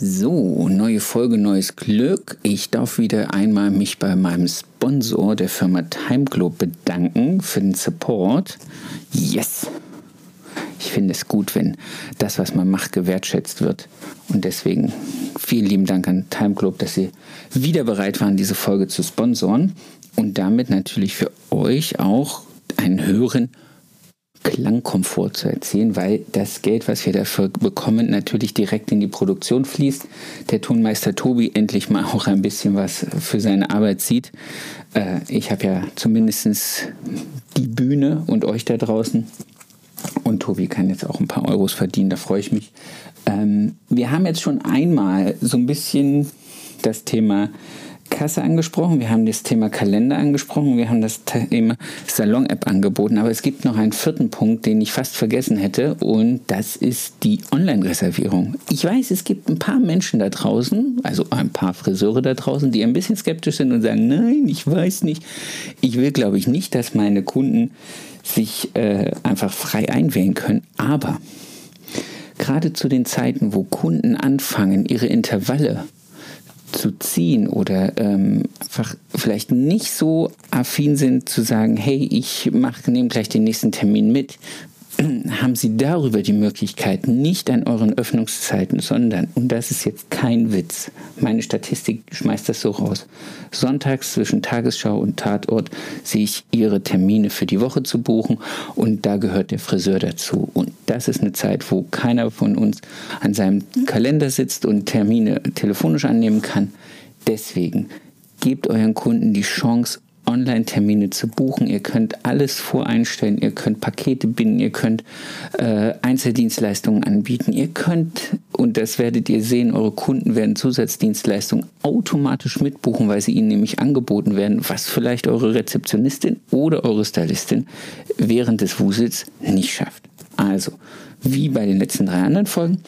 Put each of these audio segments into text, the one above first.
So, neue Folge, neues Glück. Ich darf wieder einmal mich bei meinem Sponsor der Firma Timeglobe bedanken für den Support. Yes! Ich finde es gut, wenn das, was man macht, gewertschätzt wird. Und deswegen vielen lieben Dank an Timeglobe, dass Sie wieder bereit waren, diese Folge zu sponsoren und damit natürlich für euch auch einen höheren Klangkomfort zu erzielen, weil das Geld, was wir dafür bekommen, natürlich direkt in die Produktion fließt. Der Tonmeister Tobi endlich mal auch ein bisschen was für seine Arbeit sieht. Äh, ich habe ja zumindest die Bühne und euch da draußen. Und Tobi kann jetzt auch ein paar Euros verdienen, da freue ich mich. Ähm, wir haben jetzt schon einmal so ein bisschen das Thema Kasse angesprochen, wir haben das Thema Kalender angesprochen, wir haben das Thema Salon-App angeboten, aber es gibt noch einen vierten Punkt, den ich fast vergessen hätte und das ist die Online-Reservierung. Ich weiß, es gibt ein paar Menschen da draußen, also ein paar Friseure da draußen, die ein bisschen skeptisch sind und sagen, nein, ich weiß nicht. Ich will, glaube ich, nicht, dass meine Kunden sich äh, einfach frei einwählen können, aber gerade zu den Zeiten, wo Kunden anfangen, ihre Intervalle zu ziehen oder ähm, einfach vielleicht nicht so affin sind zu sagen, hey, ich nehme gleich den nächsten Termin mit, haben Sie darüber die Möglichkeit, nicht an euren Öffnungszeiten, sondern, und das ist jetzt kein Witz, meine Statistik schmeißt das so raus, sonntags zwischen Tagesschau und Tatort sehe ich Ihre Termine für die Woche zu buchen und da gehört der Friseur dazu. Und das ist eine Zeit, wo keiner von uns an seinem Kalender sitzt und Termine telefonisch annehmen kann. Deswegen gebt euren Kunden die Chance, Online-Termine zu buchen. Ihr könnt alles voreinstellen. Ihr könnt Pakete binden. Ihr könnt äh, Einzeldienstleistungen anbieten. Ihr könnt, und das werdet ihr sehen, eure Kunden werden Zusatzdienstleistungen automatisch mitbuchen, weil sie ihnen nämlich angeboten werden, was vielleicht eure Rezeptionistin oder eure Stylistin während des Wusels nicht schafft. Also, wie bei den letzten drei anderen Folgen,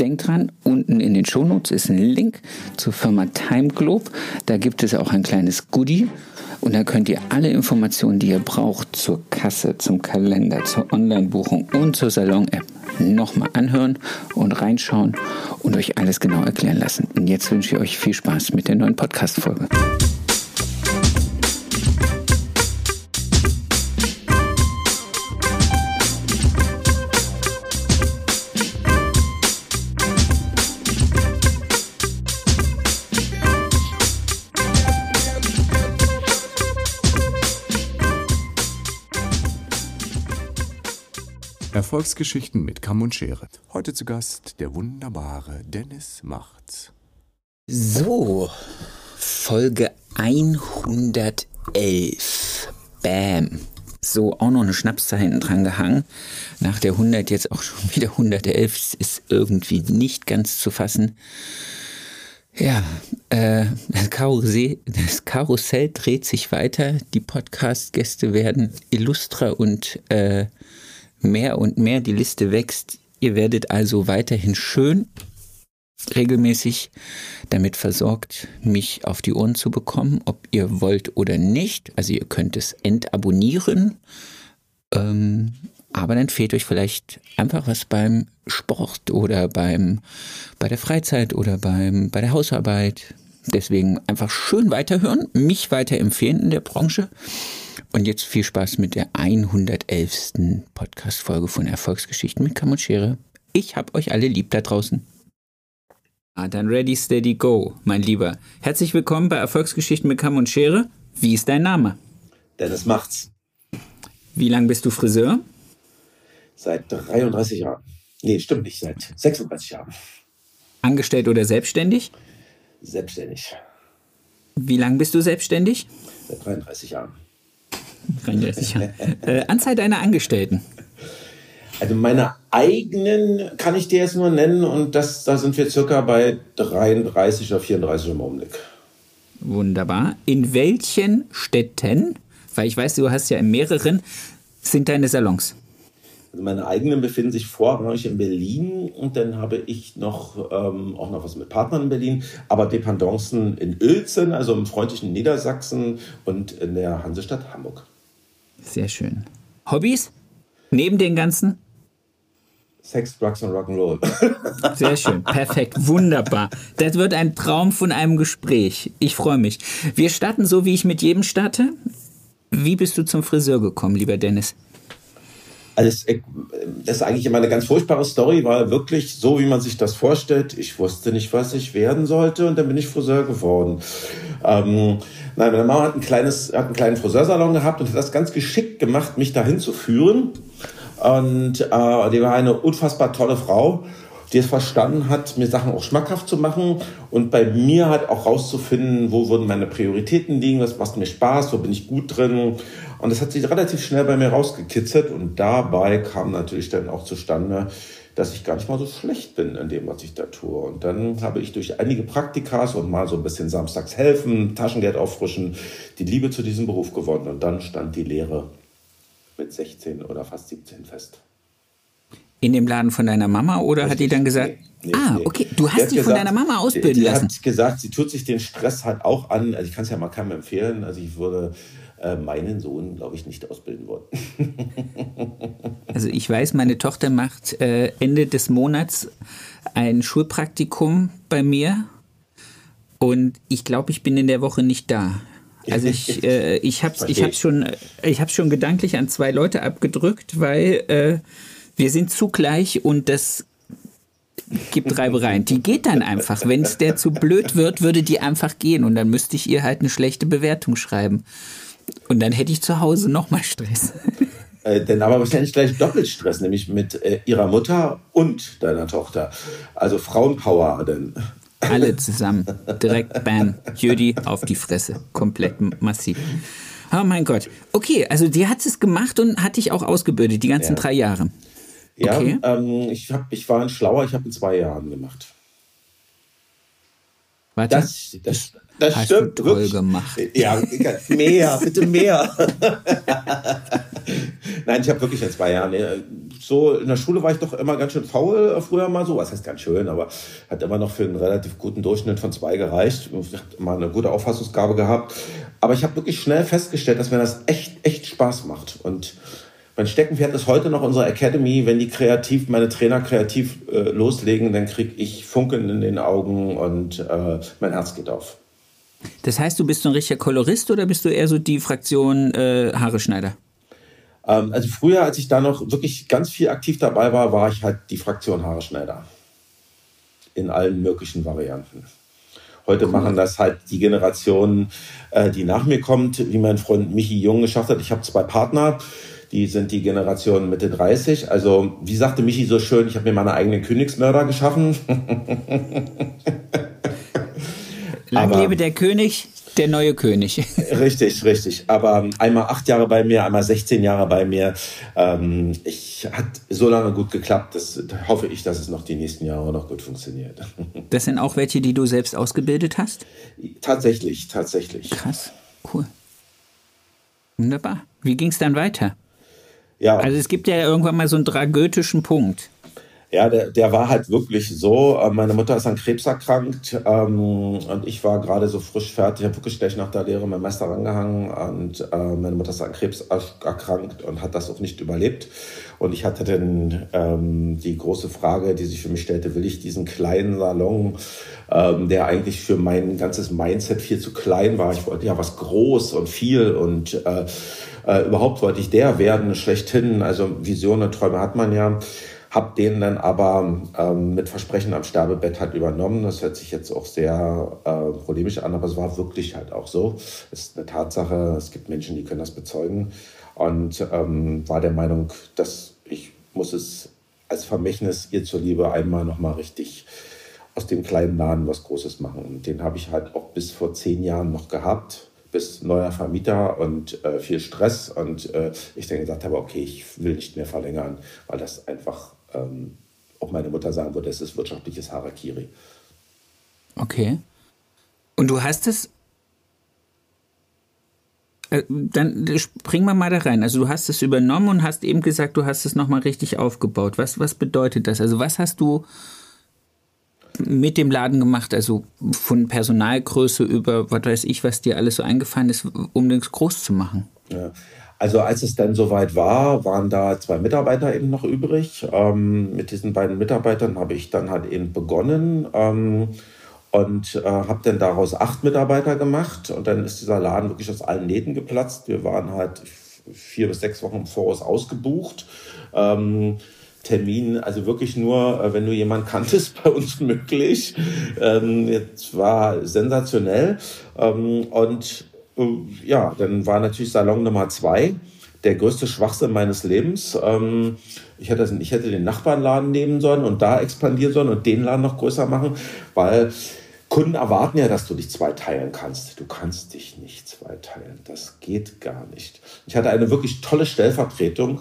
Denkt dran, unten in den Shownotes ist ein Link zur Firma Timeglobe. Da gibt es auch ein kleines Goodie und da könnt ihr alle Informationen, die ihr braucht zur Kasse, zum Kalender, zur Online-Buchung und zur Salon-App nochmal anhören und reinschauen und euch alles genau erklären lassen. Und jetzt wünsche ich euch viel Spaß mit der neuen Podcast-Folge. Erfolgsgeschichten mit Kamm und Schere. Heute zu Gast der wunderbare Dennis Macht's. So, Folge 111. Bam. So, auch noch eine Schnapszahl hinten dran gehangen. Nach der 100 jetzt auch schon wieder 111. Ist irgendwie nicht ganz zu fassen. Ja, äh, das, Karussell, das Karussell dreht sich weiter. Die Podcast-Gäste werden illustrer und äh, mehr und mehr die Liste wächst. Ihr werdet also weiterhin schön regelmäßig damit versorgt, mich auf die Ohren zu bekommen, ob ihr wollt oder nicht. Also ihr könnt es entabonnieren, ähm, aber dann fehlt euch vielleicht einfach was beim Sport oder beim, bei der Freizeit oder beim, bei der Hausarbeit. Deswegen einfach schön weiterhören, mich weiterempfehlen in der Branche. Und jetzt viel Spaß mit der 111. Podcast-Folge von Erfolgsgeschichten mit Kamm und Schere. Ich hab euch alle lieb da draußen. Ah, dann ready, steady, go, mein Lieber. Herzlich willkommen bei Erfolgsgeschichten mit Kamm und Schere. Wie ist dein Name? Dennis macht's. Wie lange bist du Friseur? Seit 33 Jahren. Nee, stimmt nicht, seit 36 Jahren. Angestellt oder selbstständig? Selbstständig. Wie lange bist du selbstständig? Seit 33 Jahren. 33 Jahre. Äh, Anzahl deiner Angestellten? Also meine eigenen kann ich dir jetzt nur nennen und das, da sind wir circa bei 33 oder 34 im Augenblick. Wunderbar. In welchen Städten, weil ich weiß, du hast ja in mehreren, sind deine Salons? Also meine eigenen befinden sich vorrangig in Berlin und dann habe ich noch ähm, auch noch was mit Partnern in Berlin, aber Dependancen in Uelzen, also im freundlichen Niedersachsen und in der Hansestadt Hamburg. Sehr schön. Hobbys? Neben den ganzen? Sex, Drugs und Rock'n'Roll. Sehr schön, perfekt, wunderbar. Das wird ein Traum von einem Gespräch. Ich freue mich. Wir starten so, wie ich mit jedem starte. Wie bist du zum Friseur gekommen, lieber Dennis? Also das ist eigentlich immer eine ganz furchtbare Story, war wirklich so, wie man sich das vorstellt. Ich wusste nicht, was ich werden sollte und dann bin ich Friseur geworden. Ähm, nein, meine Mama hat, ein kleines, hat einen kleinen Friseursalon gehabt und hat das ganz geschickt gemacht, mich dahin zu führen. Und äh, die war eine unfassbar tolle Frau, die es verstanden hat, mir Sachen auch schmackhaft zu machen und bei mir halt auch rauszufinden, wo würden meine Prioritäten liegen, was macht mir Spaß, wo bin ich gut drin. Und das hat sich relativ schnell bei mir rausgekitzelt und dabei kam natürlich dann auch zustande, dass ich gar nicht mal so schlecht bin in dem, was ich da tue. Und dann habe ich durch einige Praktikas und mal so ein bisschen samstags helfen, Taschengeld auffrischen, die Liebe zu diesem Beruf gewonnen. Und dann stand die Lehre mit 16 oder fast 17 fest. In dem Laden von deiner Mama oder Richtig, hat die dann gesagt, nee, nee, ah, okay, du hast dich von deiner Mama ausbilden die, die lassen? hat gesagt, sie tut sich den Stress halt auch an. Also ich kann es ja mal keinem empfehlen. Also ich würde äh, meinen Sohn, glaube ich, nicht ausbilden wollen. also ich weiß, meine Tochter macht äh, Ende des Monats ein Schulpraktikum bei mir und ich glaube, ich bin in der Woche nicht da. Also ich, äh, ich habe ich schon, ich schon gedanklich an zwei Leute abgedrückt, weil äh, wir sind zugleich und das gibt Reibereien. Die geht dann einfach. Wenn es der zu blöd wird, würde die einfach gehen und dann müsste ich ihr halt eine schlechte Bewertung schreiben. Und dann hätte ich zu Hause nochmal Stress. Äh, denn aber wahrscheinlich gleich doppelt Stress, nämlich mit äh, ihrer Mutter und deiner Tochter. Also Frauenpower denn. Alle zusammen. Direkt bam. Judy auf die Fresse. Komplett massiv. Oh mein Gott. Okay, also die hat es gemacht und hat dich auch ausgebildet, die ganzen ja. drei Jahre. Ja, okay. ähm, ich, hab, ich war ein Schlauer, ich habe in zwei Jahren gemacht. Warte. Das, das, das Hast stimmt. Du toll wirklich. gemacht. Ja, mehr, bitte mehr. Nein, ich habe wirklich in zwei Jahren. So in der Schule war ich doch immer ganz schön faul äh, früher mal so. Was heißt ganz schön, aber hat immer noch für einen relativ guten Durchschnitt von zwei gereicht. Ich habe mal eine gute Auffassungsgabe gehabt. Aber ich habe wirklich schnell festgestellt, dass mir das echt, echt Spaß macht. Und mein Steckenpferd ist heute noch unsere Academy. Wenn die kreativ, meine Trainer kreativ äh, loslegen, dann kriege ich Funken in den Augen und äh, mein Herz geht auf. Das heißt, du bist so ein richtiger Kolorist oder bist du eher so die Fraktion äh, Haare Schneider? Ähm, also früher, als ich da noch wirklich ganz viel aktiv dabei war, war ich halt die Fraktion Haare Schneider. In allen möglichen Varianten. Heute machen das halt die Generation, äh, die nach mir kommt, wie mein Freund Michi Jung geschafft hat. Ich habe zwei Partner die sind die Generation Mitte 30. Also, wie sagte Michi so schön, ich habe mir meine eigenen Königsmörder geschaffen. Lang Aber, lebe der König, der neue König. richtig, richtig. Aber einmal acht Jahre bei mir, einmal 16 Jahre bei mir. Ähm, ich hat so lange gut geklappt, dass hoffe ich, dass es noch die nächsten Jahre noch gut funktioniert. Das sind auch welche, die du selbst ausgebildet hast? Tatsächlich, tatsächlich. Krass, cool. Wunderbar. Wie ging es dann weiter? Ja. Also es gibt ja irgendwann mal so einen dragötischen Punkt. Ja, der, der war halt wirklich so. Äh, meine Mutter ist an Krebs erkrankt ähm, und ich war gerade so frisch fertig. Ich habe wirklich gleich nach der Lehre mein Meister rangehangen und äh, meine Mutter ist an Krebs erkrankt und hat das auch nicht überlebt. Und ich hatte dann ähm, die große Frage, die sich für mich stellte, will ich diesen kleinen Salon, ähm, der eigentlich für mein ganzes Mindset viel zu klein war. Ich wollte ja was groß und viel und äh, äh, überhaupt wollte ich der werden, schlechthin. Also Visionen, Träume hat man ja. Hab den dann aber ähm, mit Versprechen am Sterbebett halt übernommen. Das hört sich jetzt auch sehr äh, polemisch an, aber es war wirklich halt auch so. Es ist eine Tatsache. Es gibt Menschen, die können das bezeugen. Und ähm, war der Meinung, dass ich muss es als Vermächtnis ihr zur Liebe einmal nochmal richtig aus dem kleinen Laden was Großes machen. Und den habe ich halt auch bis vor zehn Jahren noch gehabt bis neuer Vermieter und äh, viel Stress. Und äh, ich dann gesagt habe, okay, ich will nicht mehr verlängern, weil das einfach ähm, auch meine Mutter sagen würde, es ist wirtschaftliches Harakiri. Okay. Und du hast es. Äh, dann springen wir mal da rein. Also du hast es übernommen und hast eben gesagt, du hast es nochmal richtig aufgebaut. Was, was bedeutet das? Also was hast du mit dem Laden gemacht? Also von Personalgröße über, was weiß ich, was dir alles so eingefallen ist, um den groß zu machen? Ja. Also als es dann soweit war, waren da zwei Mitarbeiter eben noch übrig. Ähm, mit diesen beiden Mitarbeitern habe ich dann halt eben begonnen ähm, und äh, habe dann daraus acht Mitarbeiter gemacht. Und dann ist dieser Laden wirklich aus allen Nähten geplatzt. Wir waren halt vier bis sechs Wochen im Voraus ausgebucht. Ähm, Termin, also wirklich nur, äh, wenn du jemanden kanntest, bei uns möglich. Ähm, jetzt war sensationell. Ähm, und ja, dann war natürlich Salon Nummer zwei der größte Schwachsinn meines Lebens. Ähm, ich, hätte, ich hätte den Nachbarnladen nehmen sollen und da expandieren sollen und den Laden noch größer machen, weil Kunden erwarten ja, dass du dich zweiteilen kannst. Du kannst dich nicht zweiteilen. Das geht gar nicht. Ich hatte eine wirklich tolle Stellvertretung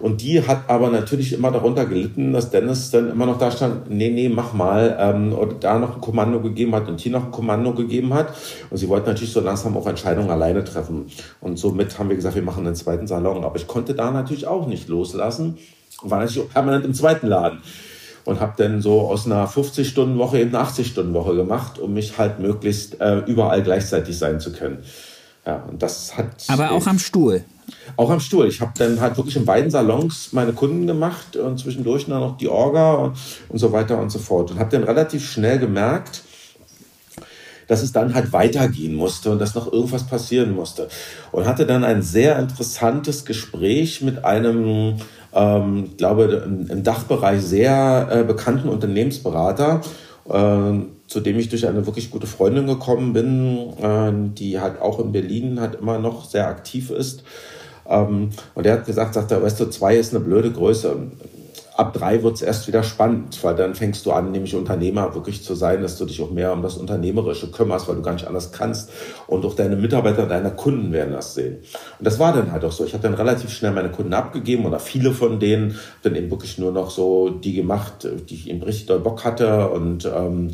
und die hat aber natürlich immer darunter gelitten, dass Dennis dann immer noch da stand, nee, nee, mach mal, ähm, und da noch ein Kommando gegeben hat und hier noch ein Kommando gegeben hat. Und sie wollten natürlich so langsam auch Entscheidungen alleine treffen. Und somit haben wir gesagt, wir machen einen zweiten Salon. Aber ich konnte da natürlich auch nicht loslassen und war natürlich permanent im zweiten Laden und habe dann so aus einer 50-Stunden-Woche eben eine 80-Stunden-Woche gemacht, um mich halt möglichst äh, überall gleichzeitig sein zu können. Ja, und das hat. Aber auch am Stuhl. Auch am Stuhl. Ich habe dann halt wirklich in beiden Salons meine Kunden gemacht und zwischendurch dann noch die Orga und, und so weiter und so fort. Und habe dann relativ schnell gemerkt, dass es dann halt weitergehen musste und dass noch irgendwas passieren musste. Und hatte dann ein sehr interessantes Gespräch mit einem ähm, glaube, im Dachbereich sehr äh, bekannten Unternehmensberater, äh, zu dem ich durch eine wirklich gute Freundin gekommen bin, äh, die halt auch in Berlin halt immer noch sehr aktiv ist. Ähm, und der hat gesagt, sagt er, weißt du, zwei ist eine blöde Größe ab drei wird es erst wieder spannend, weil dann fängst du an, nämlich Unternehmer wirklich zu sein, dass du dich auch mehr um das Unternehmerische kümmerst, weil du gar nicht anders kannst. Und auch deine Mitarbeiter, deine Kunden werden das sehen. Und das war dann halt auch so. Ich habe dann relativ schnell meine Kunden abgegeben oder viele von denen, dann eben wirklich nur noch so die gemacht, die ich eben richtig doll Bock hatte und ähm,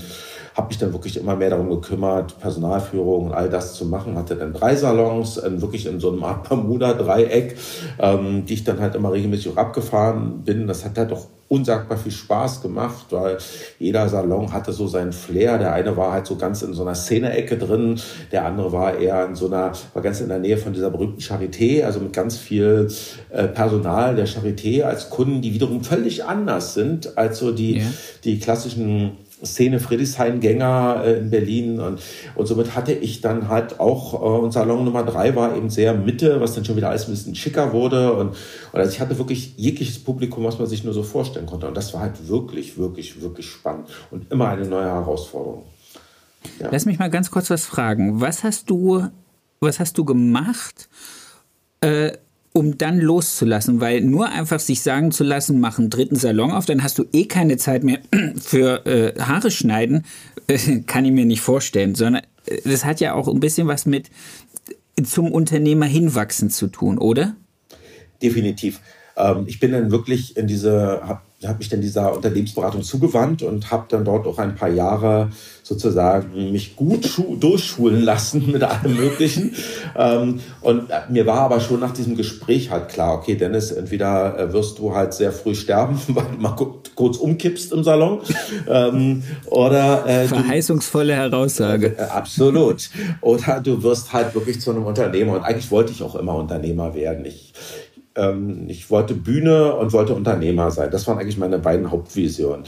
habe mich dann wirklich immer mehr darum gekümmert, Personalführung und all das zu machen. Hatte dann drei Salons, wirklich in so einem Art Bermuda-Dreieck, ähm, die ich dann halt immer regelmäßig auch abgefahren bin. Das hat halt auch unsagbar viel Spaß gemacht, weil jeder Salon hatte so seinen Flair. Der eine war halt so ganz in so einer Szene-Ecke drin, der andere war eher in so einer, war ganz in der Nähe von dieser berühmten Charité, also mit ganz viel äh, Personal der Charité als Kunden, die wiederum völlig anders sind als so die, yeah. die klassischen Szene Friedrichshain-Gänger äh, in Berlin und, und somit hatte ich dann halt auch, äh, und Salon Nummer drei war eben sehr Mitte, was dann schon wieder alles ein bisschen schicker wurde und, und also ich hatte wirklich jegliches Publikum, was man sich nur so vorstellen konnte und das war halt wirklich, wirklich, wirklich spannend und immer eine neue Herausforderung. Ja. Lass mich mal ganz kurz was fragen. Was hast du, was hast du gemacht, äh, um dann loszulassen, weil nur einfach sich sagen zu lassen, mach einen dritten Salon auf, dann hast du eh keine Zeit mehr für äh, Haare schneiden, äh, kann ich mir nicht vorstellen, sondern äh, das hat ja auch ein bisschen was mit zum Unternehmer hinwachsen zu tun, oder? Definitiv. Ähm, ich bin dann wirklich in diese, habe hab mich dann dieser Unternehmensberatung zugewandt und habe dann dort auch ein paar Jahre sozusagen mich gut durchschulen lassen mit allem Möglichen. ähm, und mir war aber schon nach diesem Gespräch halt klar, okay, Dennis, entweder äh, wirst du halt sehr früh sterben, weil du mal kurz umkippst im Salon. ähm, oder äh, Verheißungsvolle Heraussage. Äh, absolut. Oder du wirst halt wirklich zu einem Unternehmer. Und eigentlich wollte ich auch immer Unternehmer werden. Ich, ähm, ich wollte Bühne und wollte Unternehmer sein. Das waren eigentlich meine beiden Hauptvisionen.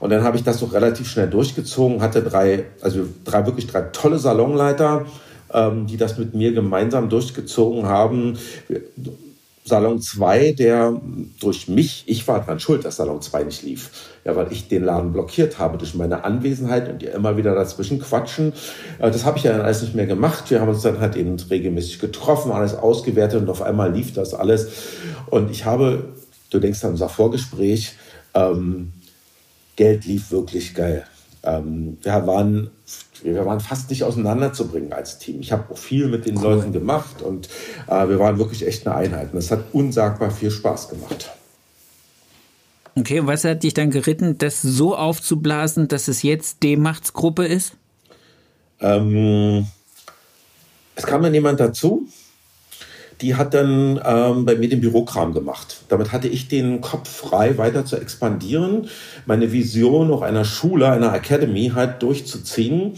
Und dann habe ich das doch relativ schnell durchgezogen, hatte drei, also drei wirklich drei tolle Salonleiter, ähm, die das mit mir gemeinsam durchgezogen haben. Salon 2, der durch mich, ich war dran schuld, dass Salon 2 nicht lief. Ja, weil ich den Laden blockiert habe durch meine Anwesenheit und die immer wieder dazwischen quatschen. Äh, das habe ich ja dann alles nicht mehr gemacht. Wir haben uns dann halt eben regelmäßig getroffen, alles ausgewertet und auf einmal lief das alles. Und ich habe, du denkst an unser Vorgespräch, ähm, Geld lief wirklich geil. Ähm, wir waren wir waren fast nicht auseinanderzubringen als Team. Ich habe auch viel mit den cool. Leuten gemacht und äh, wir waren wirklich echt eine Einheit. Und es hat unsagbar viel Spaß gemacht. Okay, und was hat dich dann geritten, das so aufzublasen, dass es jetzt D-Machtsgruppe ist? Ähm, es kam dann jemand dazu, die hat dann ähm, bei mir den Bürokram gemacht. Damit hatte ich den Kopf frei, weiter zu expandieren, meine Vision auch einer Schule, einer Academy halt durchzuziehen.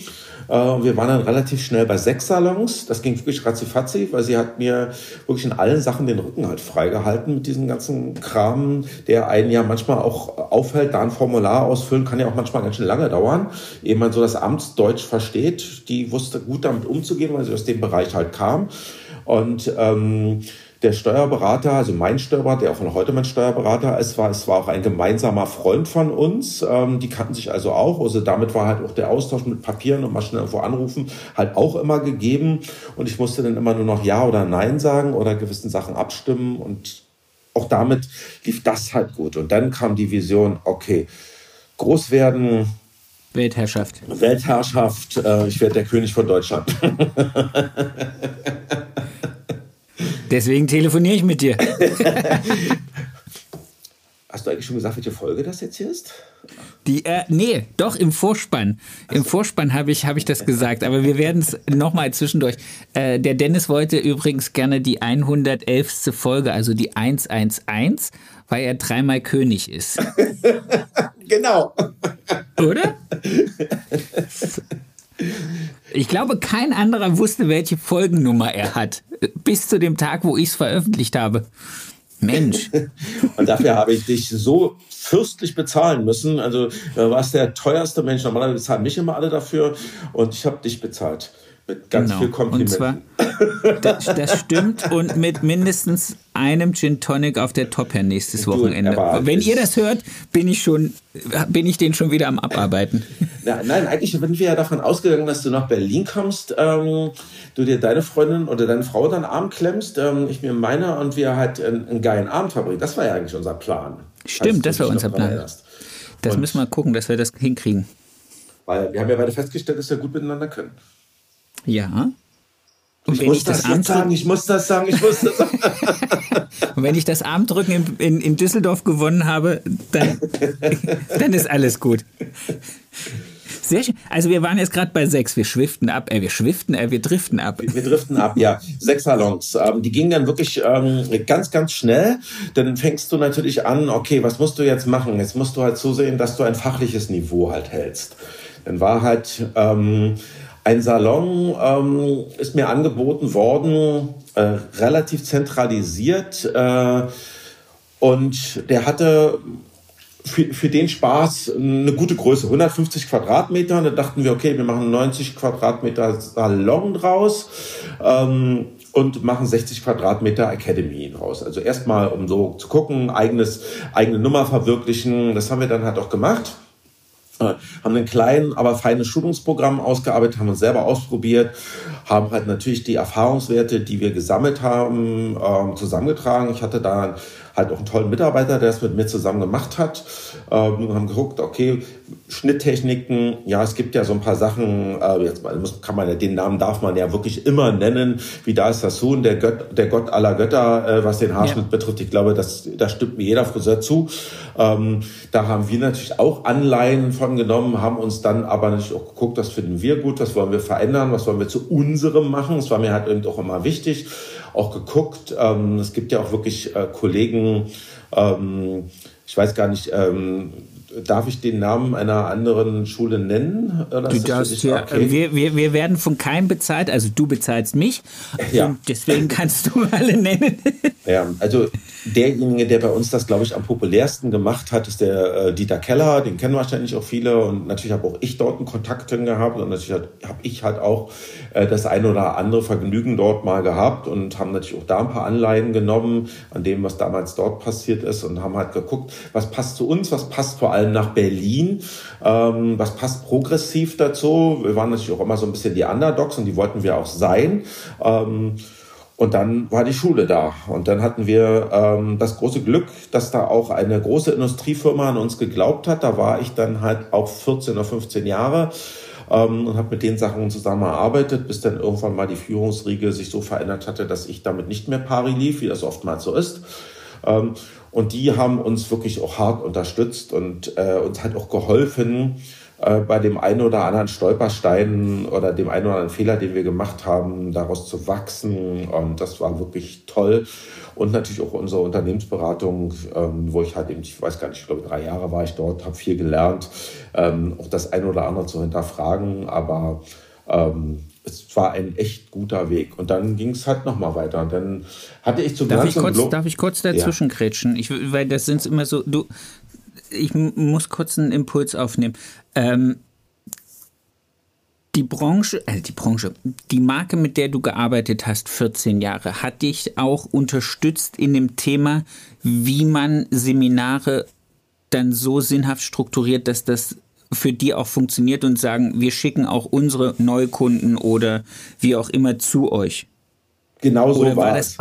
Äh, wir waren dann relativ schnell bei sechs Salons. Das ging wirklich ratzifatzi, weil sie hat mir wirklich in allen Sachen den Rücken halt freigehalten mit diesem ganzen Kram, der einen ja manchmal auch aufhält. Da ein Formular ausfüllen kann ja auch manchmal ganz schön lange dauern, ehe man so das Amtsdeutsch versteht. Die wusste gut damit umzugehen, weil sie aus dem Bereich halt kam. Und ähm, der Steuerberater, also mein Steuerberater, der auch von heute mein Steuerberater ist, war, es war auch ein gemeinsamer Freund von uns. Ähm, die kannten sich also auch. Also damit war halt auch der Austausch mit Papieren und mal schnell irgendwo anrufen halt auch immer gegeben. Und ich musste dann immer nur noch Ja oder Nein sagen oder gewissen Sachen abstimmen. Und auch damit lief das halt gut. Und dann kam die Vision, okay, groß werden, Weltherrschaft. Weltherrschaft, äh, ich werde der König von Deutschland. Deswegen telefoniere ich mit dir. Hast du eigentlich schon gesagt, welche Folge das jetzt hier ist? Die, äh, nee, doch im Vorspann. Im Vorspann habe ich, hab ich das gesagt, aber wir werden es nochmal zwischendurch. Äh, der Dennis wollte übrigens gerne die 111. Folge, also die 111, weil er dreimal König ist. genau. Oder? Ich glaube, kein anderer wusste, welche Folgennummer er hat. Bis zu dem Tag, wo ich es veröffentlicht habe. Mensch. Und dafür habe ich dich so fürstlich bezahlen müssen. Also du warst der teuerste Mensch. Normalerweise bezahlen mich immer alle dafür. Und ich habe dich bezahlt. Mit ganz genau. viel Komplimenten. Und zwar, das, das, stimmt. Und mit mindestens einem Gin Tonic auf der Top Her nächstes Wochenende. Wenn ihr das hört, bin ich schon, bin ich den schon wieder am Abarbeiten. Na, nein, eigentlich sind wir ja davon ausgegangen, dass du nach Berlin kommst, ähm, du dir deine Freundin oder deine Frau dann Arm klemmst, ähm, ich mir meine und wir halt einen, einen, geilen Abend verbringen. Das war ja eigentlich unser Plan. Stimmt, das war unser Plan. Das und müssen wir gucken, dass wir das hinkriegen. Weil wir haben ja beide festgestellt, dass wir gut miteinander können. Ja. Und ich muss ich das, das sagen, ich muss das sagen, ich muss das sagen. Und wenn ich das Armdrücken in, in, in Düsseldorf gewonnen habe, dann, dann ist alles gut. Sehr schön. Also wir waren jetzt gerade bei sechs. Wir schwiften ab, äh, wir schwiften, äh, wir driften ab. Wir, wir driften ab, ja. Sechs Salons. Ähm, die gingen dann wirklich ähm, ganz, ganz schnell. Dann fängst du natürlich an, okay, was musst du jetzt machen? Jetzt musst du halt zusehen, dass du ein fachliches Niveau halt hältst. Dann war halt ähm, ein Salon ähm, ist mir angeboten worden, äh, relativ zentralisiert. Äh, und der hatte für, für den Spaß eine gute Größe, 150 Quadratmeter. Und da dachten wir, okay, wir machen 90 Quadratmeter Salon draus. Ähm, und machen 60 Quadratmeter Academy draus. Also erstmal, um so zu gucken, eigenes, eigene Nummer verwirklichen. Das haben wir dann halt auch gemacht. Äh, haben ein kleines, aber feines Schulungsprogramm ausgearbeitet, haben uns selber ausprobiert, haben halt natürlich die Erfahrungswerte, die wir gesammelt haben, ähm, zusammengetragen. Ich hatte da halt auch einen tollen Mitarbeiter, der es mit mir zusammen gemacht hat. Ähm, haben geguckt, okay, Schnitttechniken, ja, es gibt ja so ein paar Sachen, äh, jetzt kann man ja, den Namen darf man ja wirklich immer nennen, wie da ist das Sohn, der Gott, der Gott aller Götter, äh, was den Haarschnitt ja. betrifft. Ich glaube, das, da stimmt mir jeder Friseur zu. Ähm, da haben wir natürlich auch Anleihen von genommen, haben uns dann aber natürlich auch geguckt, was finden wir gut, was wollen wir verändern, was wollen wir zu unserem machen. Das war mir halt eben auch immer wichtig auch geguckt. Ähm, es gibt ja auch wirklich äh, Kollegen, ähm, ich weiß gar nicht, ähm, darf ich den Namen einer anderen Schule nennen? du darfst, ja, okay? wir, wir, wir werden von keinem bezahlt, also du bezahlst mich. Ja. Deswegen kannst du alle nennen. ja, also derjenige, der bei uns das, glaube ich, am populärsten gemacht hat, ist der äh, Dieter Keller. Den kennen wahrscheinlich auch viele. Und natürlich habe auch ich dort einen Kontakt drin gehabt. Und natürlich habe ich halt auch äh, das eine oder andere Vergnügen dort mal gehabt und haben natürlich auch da ein paar Anleihen genommen an dem, was damals dort passiert ist und haben halt geguckt, was passt zu uns, was passt vor allem nach Berlin, ähm, was passt progressiv dazu. Wir waren natürlich auch immer so ein bisschen die Underdogs und die wollten wir auch sein. Ähm, und dann war die Schule da. Und dann hatten wir ähm, das große Glück, dass da auch eine große Industriefirma an uns geglaubt hat. Da war ich dann halt auch 14 oder 15 Jahre ähm, und habe mit den Sachen zusammengearbeitet, bis dann irgendwann mal die Führungsriege sich so verändert hatte, dass ich damit nicht mehr pari lief, wie das oftmals so ist. Ähm, und die haben uns wirklich auch hart unterstützt und äh, uns halt auch geholfen, äh, bei dem einen oder anderen Stolperstein oder dem einen oder anderen Fehler, den wir gemacht haben, daraus zu wachsen. Und das war wirklich toll. Und natürlich auch unsere Unternehmensberatung, ähm, wo ich halt eben, ich weiß gar nicht, ich glaube drei Jahre war ich dort, habe viel gelernt, ähm, auch das eine oder andere zu hinterfragen. Aber ähm, es war ein echt guter Weg. Und dann ging es halt nochmal weiter. Und dann hatte ich zu darf ich kurz, Darf ich kurz dazwischen ja. Ich, weil das sind immer so, du, ich muss kurz einen Impuls aufnehmen. Ähm, die Branche, äh, die Branche, die Marke, mit der du gearbeitet hast, 14 Jahre, hat dich auch unterstützt in dem Thema, wie man Seminare dann so sinnhaft strukturiert, dass das für die auch funktioniert und sagen, wir schicken auch unsere Neukunden oder wie auch immer zu euch. Genau so war es.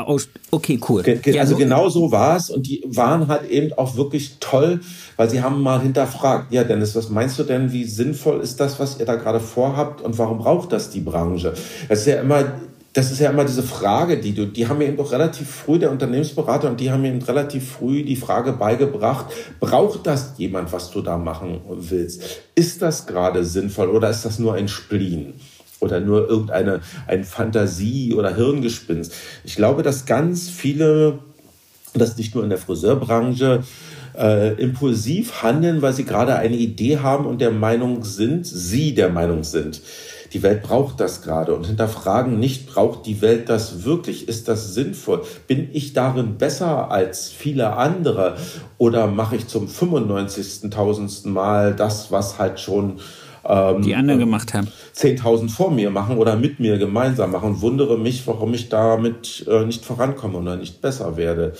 Okay, cool. Ge ge ja, also so genau so war es und die waren halt eben auch wirklich toll, weil sie haben mal hinterfragt, ja Dennis, was meinst du denn, wie sinnvoll ist das, was ihr da gerade vorhabt und warum braucht das die Branche? Das ist ja immer das ist ja immer diese Frage, die du, die haben mir eben doch relativ früh, der Unternehmensberater, und die haben mir eben relativ früh die Frage beigebracht, braucht das jemand, was du da machen willst? Ist das gerade sinnvoll oder ist das nur ein Spleen? Oder nur irgendeine ein Fantasie oder Hirngespinst? Ich glaube, dass ganz viele, das nicht nur in der Friseurbranche, äh, impulsiv handeln, weil sie gerade eine Idee haben und der Meinung sind, sie der Meinung sind die Welt braucht das gerade und hinterfragen nicht, braucht die Welt das wirklich? Ist das sinnvoll? Bin ich darin besser als viele andere? Oder mache ich zum 95. tausendsten Mal das, was halt schon ähm, die anderen gemacht haben. 10.000 vor mir machen oder mit mir gemeinsam machen und wundere mich, warum ich damit äh, nicht vorankomme oder nicht besser werde.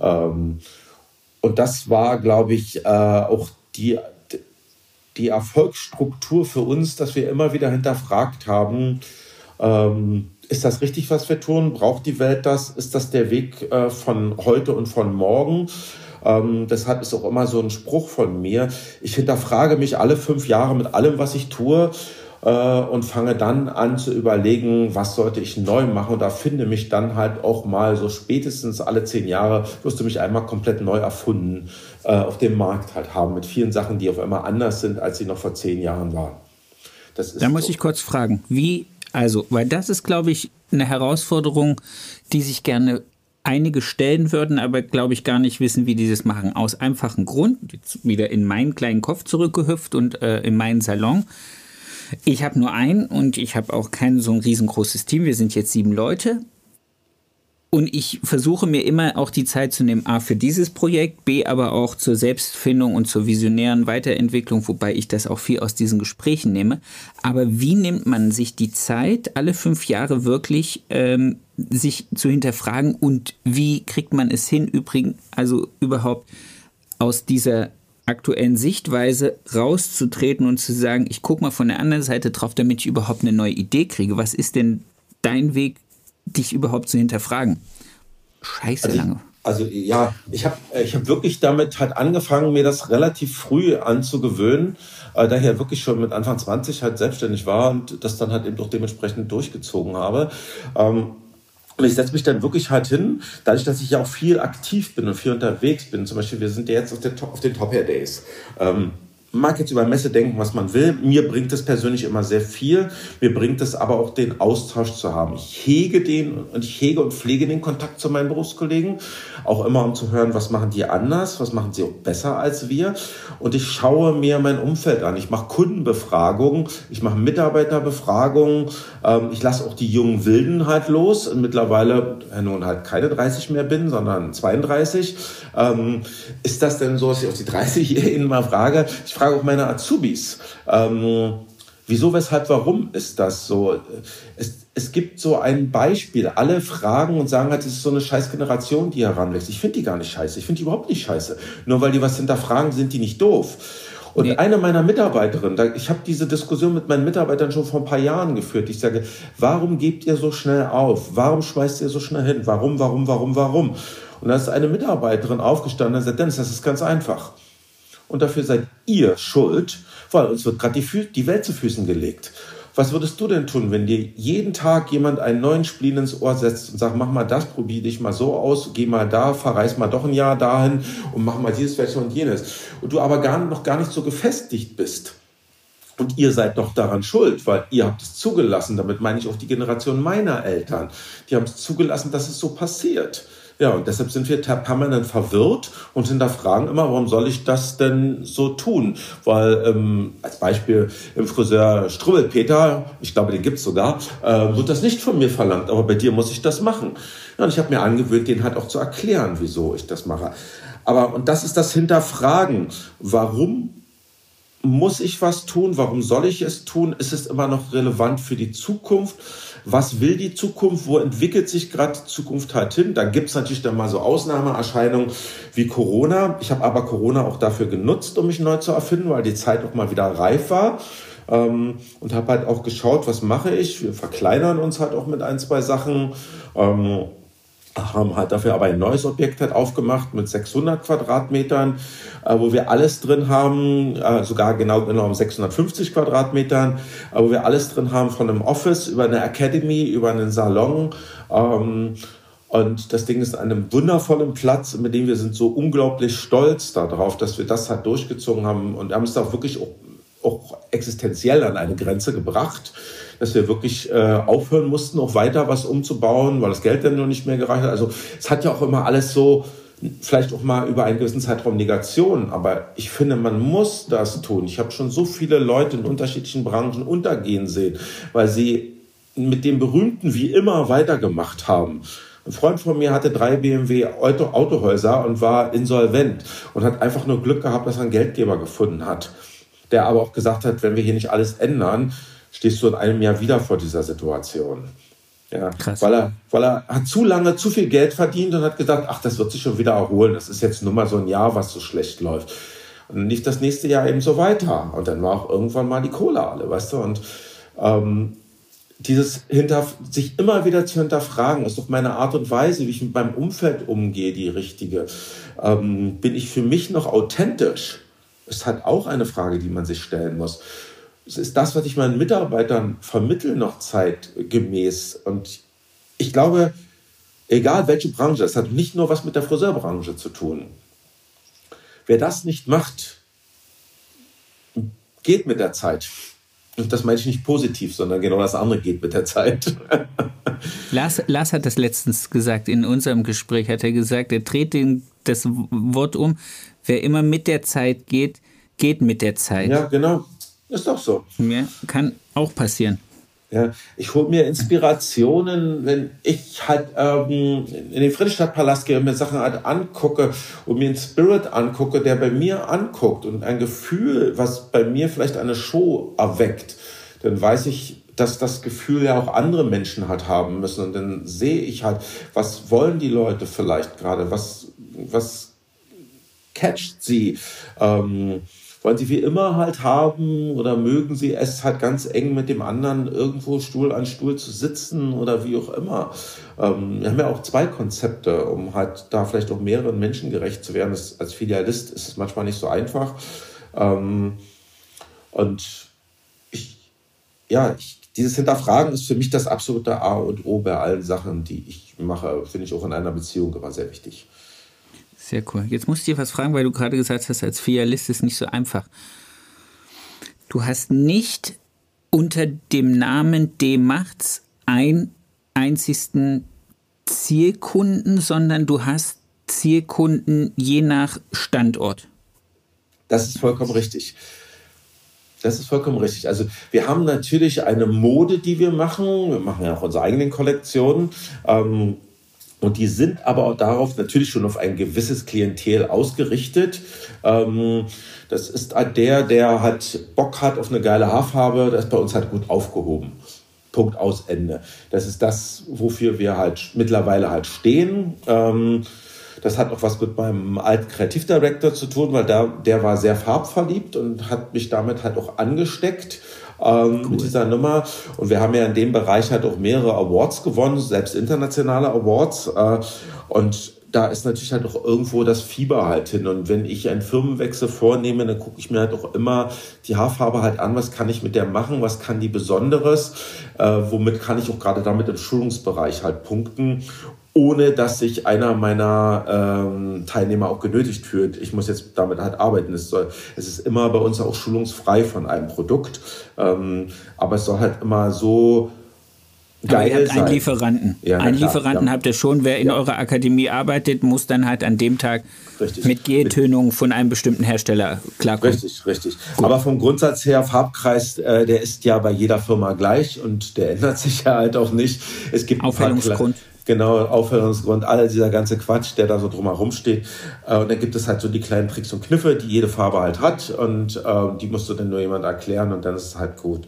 Ähm, und das war, glaube ich, äh, auch die die Erfolgsstruktur für uns, dass wir immer wieder hinterfragt haben, ähm, ist das richtig, was wir tun? Braucht die Welt das? Ist das der Weg äh, von heute und von morgen? Ähm, deshalb ist auch immer so ein Spruch von mir. Ich hinterfrage mich alle fünf Jahre mit allem, was ich tue äh, und fange dann an zu überlegen, was sollte ich neu machen. Und da finde mich dann halt auch mal so spätestens alle zehn Jahre, wirst du mich einmal komplett neu erfunden äh, auf dem Markt halt haben mit vielen Sachen, die auf einmal anders sind, als sie noch vor zehn Jahren waren. da muss so. ich kurz fragen, wie, also, weil das ist, glaube ich, eine Herausforderung, die sich gerne einige stellen würden, aber glaube ich gar nicht wissen, wie die das machen. Aus einfachem Grund, jetzt wieder in meinen kleinen Kopf zurückgehüpft und äh, in meinen Salon. Ich habe nur einen und ich habe auch kein so ein riesengroßes Team. Wir sind jetzt sieben Leute. Und ich versuche mir immer auch die Zeit zu nehmen, A, für dieses Projekt, B, aber auch zur Selbstfindung und zur visionären Weiterentwicklung, wobei ich das auch viel aus diesen Gesprächen nehme. Aber wie nimmt man sich die Zeit, alle fünf Jahre wirklich ähm, sich zu hinterfragen und wie kriegt man es hin, übrigens, also überhaupt aus dieser aktuellen Sichtweise rauszutreten und zu sagen, ich gucke mal von der anderen Seite drauf, damit ich überhaupt eine neue Idee kriege. Was ist denn dein Weg, dich überhaupt zu hinterfragen? Scheiße also lange. Also ja, ich habe ich hab wirklich damit halt angefangen, mir das relativ früh anzugewöhnen, äh, da ich ja wirklich schon mit Anfang 20 halt selbstständig war und das dann halt eben auch dementsprechend durchgezogen habe. Ähm, und ich setze mich dann wirklich halt hin, dadurch, dass ich ja auch viel aktiv bin und viel unterwegs bin. Zum Beispiel, wir sind ja jetzt auf, der, auf den Top Hair Days. Ähm, mag jetzt über Messe denken, was man will. Mir bringt es persönlich immer sehr viel. Mir bringt es aber auch den Austausch zu haben. Ich hege den und ich hege und pflege den Kontakt zu meinen Berufskollegen. Auch immer um zu hören, was machen die anders, was machen sie auch besser als wir. Und ich schaue mir mein Umfeld an. Ich mache Kundenbefragungen, ich mache Mitarbeiterbefragungen. Ähm, ich lasse auch die jungen Wilden halt los. Und mittlerweile nun halt keine 30 mehr bin, sondern 32. Ähm, ist das denn so, dass ich auf die 30-Jährigen mal frage? Ich frage auch meine Azubis. Ähm, wieso, weshalb, warum ist das so? Es, es gibt so ein Beispiel. Alle fragen und sagen halt, es ist so eine scheiß Generation, die heranwächst. Ich finde die gar nicht scheiße. Ich finde die überhaupt nicht scheiße. Nur weil die was hinterfragen, sind die nicht doof. Und nee. eine meiner Mitarbeiterinnen, ich habe diese Diskussion mit meinen Mitarbeitern schon vor ein paar Jahren geführt. Ich sage, warum gebt ihr so schnell auf? Warum schmeißt ihr so schnell hin? Warum, warum, warum, warum? Und da ist eine Mitarbeiterin aufgestanden und sagt, Dennis, das ist ganz einfach. Und dafür seid ihr schuld, weil uns wird gerade die, die Welt zu Füßen gelegt. Was würdest du denn tun, wenn dir jeden Tag jemand einen neuen Spleen ins Ohr setzt und sagt, mach mal das, probier dich mal so aus, geh mal da, verreis mal doch ein Jahr dahin und mach mal dieses, welches und jenes. Und du aber gar, noch gar nicht so gefestigt bist. Und ihr seid doch daran schuld, weil ihr habt es zugelassen. Damit meine ich auch die Generation meiner Eltern. Die haben es zugelassen, dass es so passiert. Ja, und deshalb sind wir permanent verwirrt und hinterfragen immer, warum soll ich das denn so tun? Weil ähm, als Beispiel im Friseur Strubbelpeter, ich glaube, den gibt's sogar, äh, wird das nicht von mir verlangt, aber bei dir muss ich das machen. Ja, und ich habe mir angewöhnt, den halt auch zu erklären, wieso ich das mache. Aber, und das ist das Hinterfragen. Warum muss ich was tun? Warum soll ich es tun? Ist es immer noch relevant für die Zukunft? Was will die Zukunft? Wo entwickelt sich gerade Zukunft halt hin? Dann gibt es natürlich dann mal so Ausnahmeerscheinungen wie Corona. Ich habe aber Corona auch dafür genutzt, um mich neu zu erfinden, weil die Zeit auch mal wieder reif war. Ähm, und habe halt auch geschaut, was mache ich. Wir verkleinern uns halt auch mit ein, zwei Sachen. Ähm, haben halt dafür aber ein neues Objekt halt aufgemacht mit 600 Quadratmetern, äh, wo wir alles drin haben, äh, sogar genau genommen 650 Quadratmetern, äh, wo wir alles drin haben von einem Office über eine Academy, über einen Salon. Ähm, und das Ding ist an einem wundervollen Platz, mit dem wir sind so unglaublich stolz darauf, dass wir das halt durchgezogen haben und haben es auch wirklich auch, auch existenziell an eine Grenze gebracht dass wir wirklich äh, aufhören mussten, auch weiter was umzubauen, weil das Geld dann noch nicht mehr gereicht hat. Also es hat ja auch immer alles so, vielleicht auch mal über einen gewissen Zeitraum Negation, aber ich finde, man muss das tun. Ich habe schon so viele Leute in unterschiedlichen Branchen untergehen sehen, weil sie mit dem Berühmten wie immer weitergemacht haben. Ein Freund von mir hatte drei BMW Auto Autohäuser und war insolvent und hat einfach nur Glück gehabt, dass er einen Geldgeber gefunden hat, der aber auch gesagt hat, wenn wir hier nicht alles ändern, stehst du in einem Jahr wieder vor dieser Situation. Ja, Krass. Weil er, weil er hat zu lange zu viel Geld verdient und hat gesagt, ach, das wird sich schon wieder erholen. Das ist jetzt nur mal so ein Jahr, was so schlecht läuft. Und dann lief das nächste Jahr eben so weiter. Und dann war auch irgendwann mal die Kohle alle, weißt du? Und ähm, dieses hinter, sich immer wieder zu hinterfragen, ist doch meine Art und Weise, wie ich mit meinem Umfeld umgehe, die richtige. Ähm, bin ich für mich noch authentisch? Ist halt auch eine Frage, die man sich stellen muss ist das, was ich meinen Mitarbeitern vermittle, noch zeitgemäß. Und ich glaube, egal welche Branche, es hat nicht nur was mit der Friseurbranche zu tun. Wer das nicht macht, geht mit der Zeit. Und das meine ich nicht positiv, sondern genau das andere geht mit der Zeit. Lars, Lars hat das letztens gesagt in unserem Gespräch, hat er gesagt, er dreht den, das Wort um, wer immer mit der Zeit geht, geht mit der Zeit. Ja, genau. Ist doch so. Ja, kann auch passieren. Ja, ich hole mir Inspirationen, wenn ich halt ähm, in den Friedrichstadtpalast gehe und mir Sachen halt angucke und mir einen Spirit angucke, der bei mir anguckt und ein Gefühl, was bei mir vielleicht eine Show erweckt, dann weiß ich, dass das Gefühl ja auch andere Menschen halt haben müssen. Und dann sehe ich halt, was wollen die Leute vielleicht gerade, was, was catcht sie. Ähm, wollen sie wie immer halt haben oder mögen sie es halt ganz eng mit dem anderen irgendwo Stuhl an Stuhl zu sitzen oder wie auch immer. Ähm, wir haben ja auch zwei Konzepte, um halt da vielleicht auch mehreren Menschen gerecht zu werden. Das, als Filialist ist es manchmal nicht so einfach. Ähm, und ich, ja, ich, dieses Hinterfragen ist für mich das absolute A und O bei allen Sachen, die ich mache, finde ich auch in einer Beziehung immer sehr wichtig. Sehr cool. Jetzt muss ich dir was fragen, weil du gerade gesagt hast, als Filialist ist nicht so einfach. Du hast nicht unter dem Namen D-Machts einen einzigsten Zielkunden, sondern du hast Zielkunden je nach Standort. Das ist vollkommen richtig. Das ist vollkommen richtig. Also wir haben natürlich eine Mode, die wir machen. Wir machen ja auch unsere eigenen Kollektionen. Ähm, und die sind aber auch darauf natürlich schon auf ein gewisses Klientel ausgerichtet. Ähm, das ist der, der hat Bock hat auf eine geile Haarfarbe, das ist bei uns halt gut aufgehoben. Punkt aus Ende. Das ist das, wofür wir halt mittlerweile halt stehen. Ähm, das hat auch was mit meinem alten Kreativdirektor zu tun, weil der, der war sehr farbverliebt und hat mich damit halt auch angesteckt ähm, cool. mit dieser Nummer. Und wir haben ja in dem Bereich halt auch mehrere Awards gewonnen, selbst internationale Awards. Äh, und da ist natürlich halt auch irgendwo das Fieber halt hin. Und wenn ich einen Firmenwechsel vornehme, dann gucke ich mir halt auch immer die Haarfarbe halt an, was kann ich mit der machen, was kann die Besonderes, äh, womit kann ich auch gerade damit im Schulungsbereich halt punkten. Ohne dass sich einer meiner ähm, Teilnehmer auch genötigt fühlt. Ich muss jetzt damit halt arbeiten. Es, soll, es ist immer bei uns auch schulungsfrei von einem Produkt, ähm, aber es soll halt immer so geil Aber ihr habt einen Lieferanten. Ja, einen klar, Lieferanten ja. habt ihr schon. Wer in ja. eurer Akademie arbeitet, muss dann halt an dem Tag richtig. mit G-Tönung von einem bestimmten Hersteller klarkommen. Richtig, richtig. Gut. Aber vom Grundsatz her, Farbkreis, äh, der ist ja bei jeder Firma gleich und der ändert sich ja halt auch nicht. Es gibt Aufhellungsgrund. Genau, Aufhörungsgrund, all dieser ganze Quatsch, der da so drumherum steht. Äh, und dann gibt es halt so die kleinen Tricks und Kniffe, die jede Farbe halt hat. Und äh, die musst du dann nur jemand erklären und dann ist es halt gut.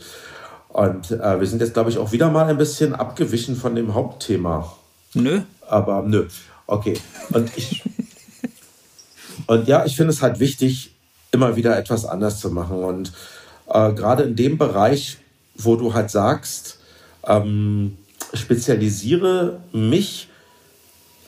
Und äh, wir sind jetzt, glaube ich, auch wieder mal ein bisschen abgewichen von dem Hauptthema. Nö. Aber nö. Okay. Und ich. und ja, ich finde es halt wichtig, immer wieder etwas anders zu machen. Und äh, gerade in dem Bereich, wo du halt sagst, ähm, spezialisiere mich,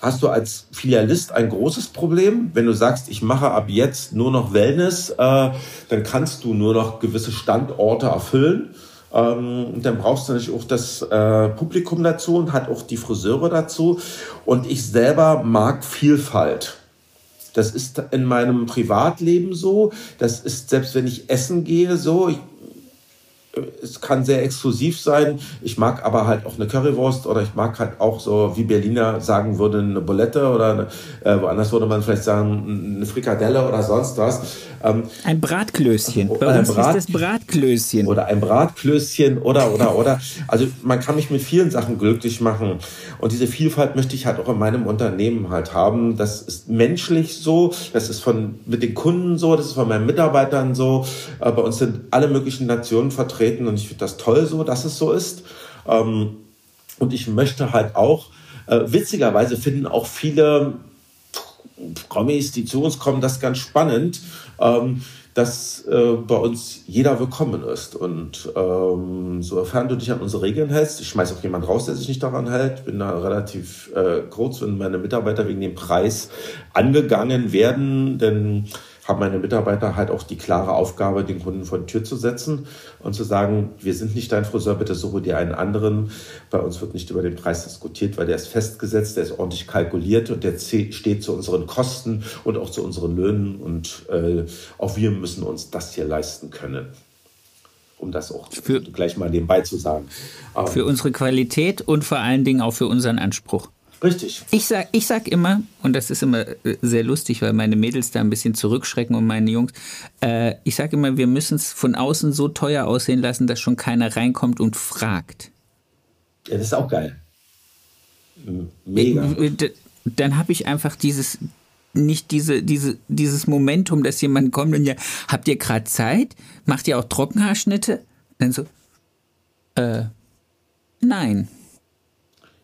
hast du als Filialist ein großes Problem. Wenn du sagst, ich mache ab jetzt nur noch Wellness, äh, dann kannst du nur noch gewisse Standorte erfüllen. Ähm, dann brauchst du natürlich auch das äh, Publikum dazu und hat auch die Friseure dazu. Und ich selber mag Vielfalt. Das ist in meinem Privatleben so. Das ist selbst wenn ich essen gehe so. Ich es kann sehr exklusiv sein. Ich mag aber halt auch eine Currywurst oder ich mag halt auch so, wie Berliner sagen würden, eine Bulette oder eine, äh, woanders würde man vielleicht sagen, eine Frikadelle oder sonst was. Ähm, ein Bratklößchen. Bei uns Brat ist das Bratklößchen. Oder ein Bratklößchen oder, oder, oder. Also man kann mich mit vielen Sachen glücklich machen. Und diese Vielfalt möchte ich halt auch in meinem Unternehmen halt haben. Das ist menschlich so, das ist von, mit den Kunden so, das ist von meinen Mitarbeitern so. Äh, bei uns sind alle möglichen Nationen vertreten und ich finde das toll so, dass es so ist. Ähm, und ich möchte halt auch, äh, witzigerweise finden auch viele Promis, die zu uns kommen, das ganz spannend, ähm, dass äh, bei uns jeder willkommen ist. Und ähm, sofern du dich an unsere Regeln hältst, ich schmeiße auch jemand raus, der sich nicht daran hält, bin da relativ äh, kurz, wenn meine Mitarbeiter wegen dem Preis angegangen werden, denn haben meine Mitarbeiter halt auch die klare Aufgabe, den Kunden vor die Tür zu setzen und zu sagen, wir sind nicht dein Friseur, bitte suche dir einen anderen. Bei uns wird nicht über den Preis diskutiert, weil der ist festgesetzt, der ist ordentlich kalkuliert und der steht zu unseren Kosten und auch zu unseren Löhnen und äh, auch wir müssen uns das hier leisten können um das auch für, gleich mal nebenbei zu sagen. Für unsere Qualität und vor allen Dingen auch für unseren Anspruch. Richtig. Ich sag, ich sag immer, und das ist immer äh, sehr lustig, weil meine Mädels da ein bisschen zurückschrecken und meine Jungs, äh, ich sag immer, wir müssen es von außen so teuer aussehen lassen, dass schon keiner reinkommt und fragt. Ja, das ist auch geil. Mega. Äh, dann habe ich einfach dieses, nicht diese, diese, dieses Momentum, dass jemand kommt und ja, habt ihr gerade Zeit? Macht ihr auch Trockenhaarschnitte? Dann so, äh, nein.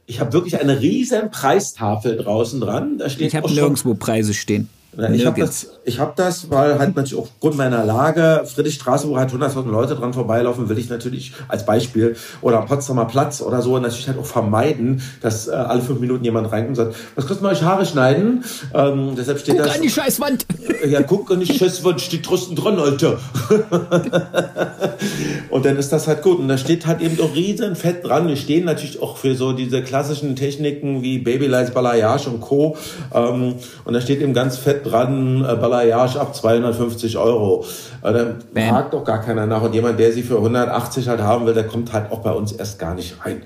Ich habe wirklich eine riesen Preistafel draußen dran. Da steht ich habe nirgendwo Preise stehen. Ich habe das, ich hab das, weil halt natürlich aufgrund meiner Lage, Friedrichstraße, wo halt 100.000 Leute dran vorbeilaufen, will ich natürlich als Beispiel oder Potsdamer Platz oder so natürlich halt auch vermeiden, dass äh, alle fünf Minuten jemand reinkommt und sagt, was kostet mal euch Haare schneiden? Ähm, deshalb steht guck das. an die Scheißwand! Ja, guck an die Scheißwand, steht trotzdem dran, Alter. und dann ist das halt gut. Und da steht halt eben doch riesen fett dran. Wir stehen natürlich auch für so diese klassischen Techniken wie Babylights, Balayage und Co. Ähm, und da steht eben ganz fett dran, äh, Balayage ab 250 Euro. Äh, dann Bam. fragt doch gar keiner nach. Und jemand, der sie für 180 halt haben will, der kommt halt auch bei uns erst gar nicht rein.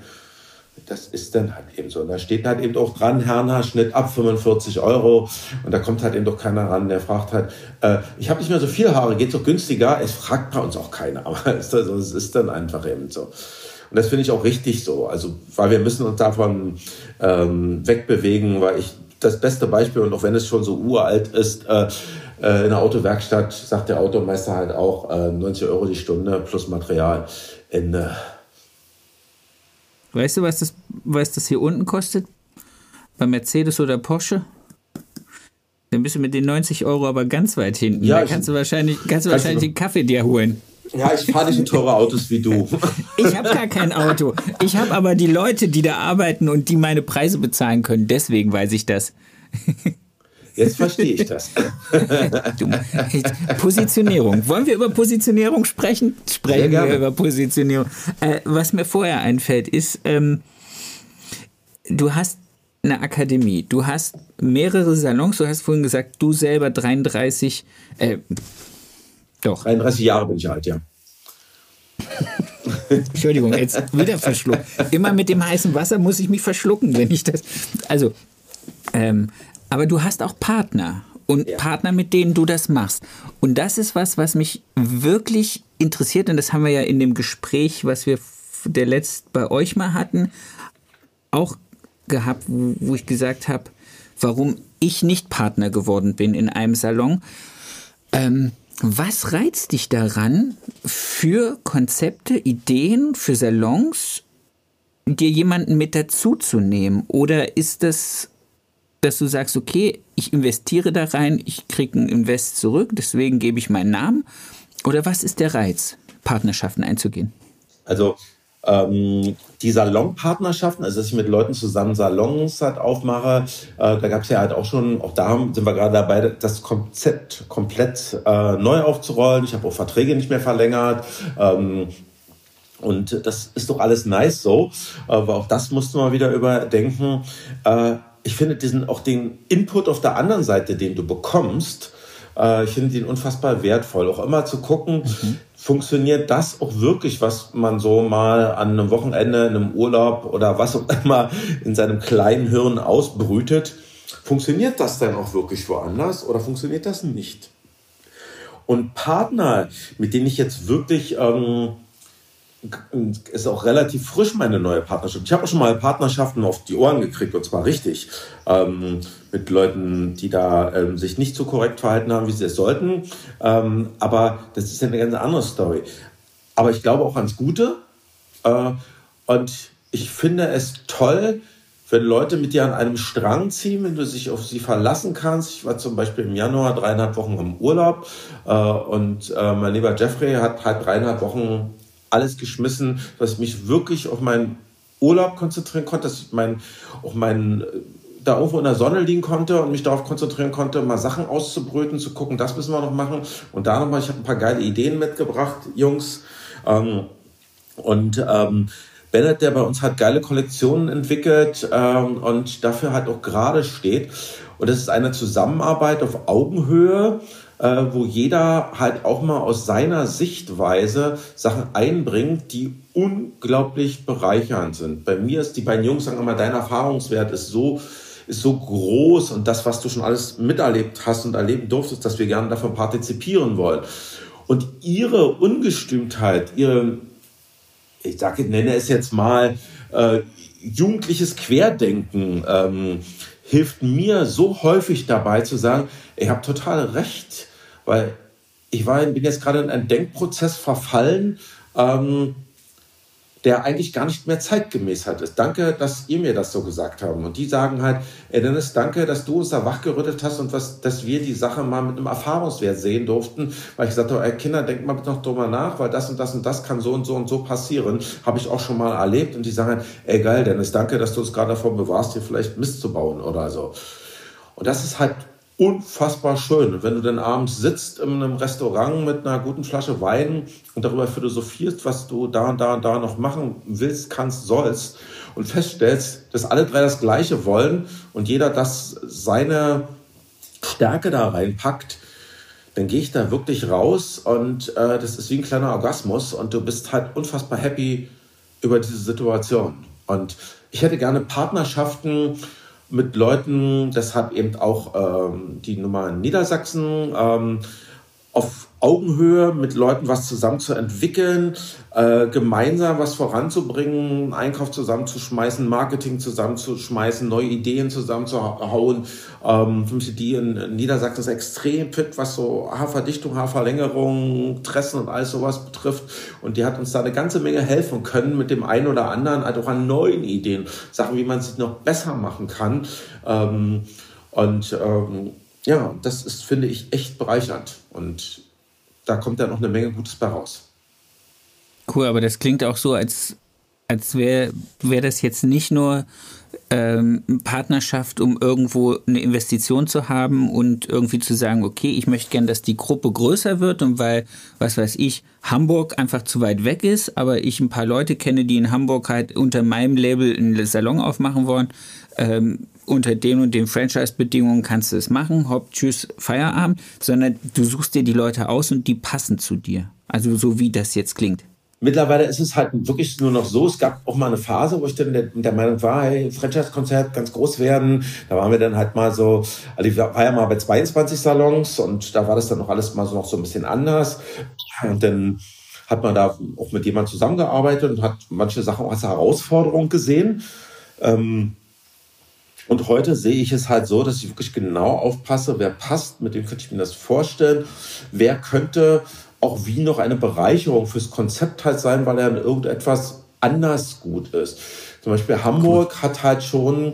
Das ist dann halt eben so. Und da steht halt eben auch dran, Herrenhaarschnitt ab 45 Euro. Und da kommt halt eben doch keiner ran, der fragt halt, äh, ich habe nicht mehr so viel Haare, geht doch günstiger. Es fragt bei uns auch keiner, aber es ist, es ist dann einfach eben so. Und das finde ich auch richtig so. Also, weil wir müssen uns davon ähm, wegbewegen, weil ich das beste Beispiel, und auch wenn es schon so uralt ist, äh, äh, in der Autowerkstatt sagt der Automeister halt auch äh, 90 Euro die Stunde plus Material. Ende. Weißt du, was das, was das hier unten kostet? Bei Mercedes oder Porsche? Dann bist du mit den 90 Euro aber ganz weit hinten. Ja, da kannst du wahrscheinlich, kannst du wahrscheinlich den Kaffee dir holen. Ja, ich fahre nicht so teure Autos wie du. Ich habe gar kein Auto. Ich habe aber die Leute, die da arbeiten und die meine Preise bezahlen können. Deswegen weiß ich das. Jetzt verstehe ich das. Du, Positionierung. Wollen wir über Positionierung sprechen? Sprechen wir über Positionierung. Äh, was mir vorher einfällt, ist, ähm, du hast eine Akademie. Du hast mehrere Salons. Du hast vorhin gesagt, du selber 33, äh, doch. 33 Jahre bin ich alt, ja. Entschuldigung, jetzt wieder verschluckt. Immer mit dem heißen Wasser muss ich mich verschlucken, wenn ich das. Also, ähm, aber du hast auch Partner und ja. Partner, mit denen du das machst. Und das ist was, was mich wirklich interessiert. Und das haben wir ja in dem Gespräch, was wir der letzt bei euch mal hatten, auch gehabt, wo, ich gesagt habe, warum ich nicht Partner geworden bin in einem Salon. Ähm, was reizt dich daran, für Konzepte, Ideen, für Salons, dir jemanden mit dazuzunehmen? Oder ist das, dass du sagst, okay, ich investiere da rein, ich kriege einen Invest zurück, deswegen gebe ich meinen Namen? Oder was ist der Reiz, Partnerschaften einzugehen? Also ähm, die Salonpartnerschaften, also dass ich mit Leuten zusammen Salons halt aufmache, äh, da gab es ja halt auch schon, auch da sind wir gerade dabei, das Konzept komplett äh, neu aufzurollen. Ich habe auch Verträge nicht mehr verlängert. Ähm, und das ist doch alles nice so, aber auch das mussten wir wieder überdenken. Äh, ich finde diesen auch den Input auf der anderen Seite, den du bekommst, äh, ich finde den unfassbar wertvoll. Auch immer zu gucken, mhm funktioniert das auch wirklich, was man so mal an einem Wochenende, in einem Urlaub oder was auch immer in seinem kleinen Hirn ausbrütet, funktioniert das dann auch wirklich woanders oder funktioniert das nicht? Und Partner, mit denen ich jetzt wirklich ähm, ist auch relativ frisch meine neue Partnerschaft. Ich habe auch schon mal Partnerschaften auf die Ohren gekriegt und zwar richtig ähm, mit Leuten, die da ähm, sich nicht so korrekt verhalten haben, wie sie es sollten. Ähm, aber das ist ja eine ganz andere Story. Aber ich glaube auch ans Gute äh, und ich finde es toll, wenn Leute mit dir an einem Strang ziehen, wenn du dich auf sie verlassen kannst. Ich war zum Beispiel im Januar dreieinhalb Wochen im Urlaub äh, und äh, mein lieber Jeffrey hat halt dreieinhalb Wochen alles geschmissen, dass ich mich wirklich auf meinen Urlaub konzentrieren konnte, dass ich mein, auf meinen da irgendwo in der Sonne liegen konnte und mich darauf konzentrieren konnte, mal Sachen auszubrüten, zu gucken, das müssen wir noch machen. Und da nochmal, ich habe ein paar geile Ideen mitgebracht, Jungs. Ähm, und ähm, Bennett, der bei uns hat geile Kollektionen entwickelt ähm, und dafür halt auch gerade steht. Und das ist eine Zusammenarbeit auf Augenhöhe äh, wo jeder halt auch mal aus seiner Sichtweise Sachen einbringt, die unglaublich bereichernd sind. Bei mir ist die beiden Jungs sagen immer, dein Erfahrungswert ist so ist so groß und das, was du schon alles miterlebt hast und erleben durftest, dass wir gerne davon partizipieren wollen. Und ihre Ungestümtheit, ihre, ich sage, nenne es jetzt mal, äh, jugendliches Querdenken, ähm, hilft mir so häufig dabei zu sagen, ich habe total recht weil ich war, bin jetzt gerade in einen Denkprozess verfallen, ähm, der eigentlich gar nicht mehr zeitgemäß hat ist. Danke, dass ihr mir das so gesagt habt. Und die sagen halt, ey Dennis, danke, dass du uns da wachgerüttelt hast und was, dass wir die Sache mal mit einem Erfahrungswert sehen durften. Weil ich sagte, ey Kinder, denkt mal bitte noch drüber nach, weil das und das und das kann so und so und so passieren. Habe ich auch schon mal erlebt. Und die sagen halt, ey geil, Dennis, danke, dass du uns gerade davor bewahrst, hier vielleicht Mist zu bauen oder so. Und das ist halt unfassbar schön. Wenn du dann abends sitzt in einem Restaurant mit einer guten Flasche Wein und darüber philosophierst, was du da und da und da noch machen willst, kannst, sollst und feststellst, dass alle drei das Gleiche wollen und jeder das seine Stärke da reinpackt, dann gehe ich da wirklich raus und äh, das ist wie ein kleiner Orgasmus und du bist halt unfassbar happy über diese Situation. Und ich hätte gerne Partnerschaften, mit Leuten, das hat eben auch ähm, die Nummer in Niedersachsen, ähm, auf Augenhöhe mit Leuten was zusammen zu entwickeln, äh, gemeinsam was voranzubringen, Einkauf zusammenzuschmeißen, Marketing zusammenzuschmeißen, neue Ideen zusammenzuhauen. Ähm, für mich die in Niedersachsen ist extrem fit, was so Haarverdichtung, Haarverlängerung, Tressen und alles sowas betrifft. Und die hat uns da eine ganze Menge helfen können mit dem einen oder anderen, halt auch an neuen Ideen, Sachen, wie man es noch besser machen kann. Ähm, und ähm, ja, das ist, finde ich, echt bereichernd. Und da kommt dann noch eine Menge Gutes bei raus. Cool, aber das klingt auch so, als, als wäre wär das jetzt nicht nur ähm, Partnerschaft, um irgendwo eine Investition zu haben und irgendwie zu sagen, okay, ich möchte gern, dass die Gruppe größer wird und weil, was weiß ich, Hamburg einfach zu weit weg ist, aber ich ein paar Leute kenne, die in Hamburg halt unter meinem Label einen Salon aufmachen wollen, ähm, unter den und den Franchise-Bedingungen kannst du es machen, hopp, tschüss, Feierabend, sondern du suchst dir die Leute aus und die passen zu dir. Also so wie das jetzt klingt. Mittlerweile ist es halt wirklich nur noch so. Es gab auch mal eine Phase, wo ich dann der, der Meinung war, hey, Franchise-Konzert ganz groß werden. Da waren wir dann halt mal so, also ich war ja mal bei 22 Salons und da war das dann noch alles mal so noch so ein bisschen anders. Und dann hat man da auch mit jemandem zusammengearbeitet und hat manche Sachen auch als Herausforderung gesehen. Ähm, und heute sehe ich es halt so, dass ich wirklich genau aufpasse, wer passt, mit dem könnte ich mir das vorstellen, wer könnte auch wie noch eine Bereicherung fürs Konzept halt sein, weil er in irgendetwas anders gut ist. Zum Beispiel Hamburg cool. hat halt schon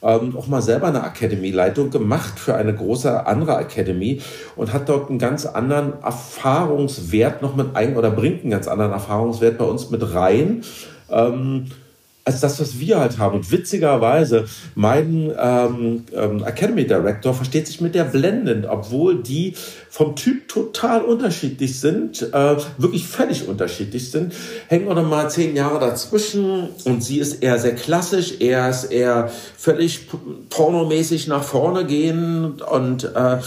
ähm, auch mal selber eine Academy-Leitung gemacht für eine große andere Academy und hat dort einen ganz anderen Erfahrungswert noch mit ein oder bringt einen ganz anderen Erfahrungswert bei uns mit rein. Ähm, als das, was wir halt haben. Und witzigerweise, mein ähm, ähm, Academy Director versteht sich mit der blendend, obwohl die vom Typ total unterschiedlich sind, äh, wirklich völlig unterschiedlich sind, hängen wir noch mal zehn Jahre dazwischen und sie ist eher sehr klassisch, er ist eher völlig pornomäßig nach vorne gehen und äh,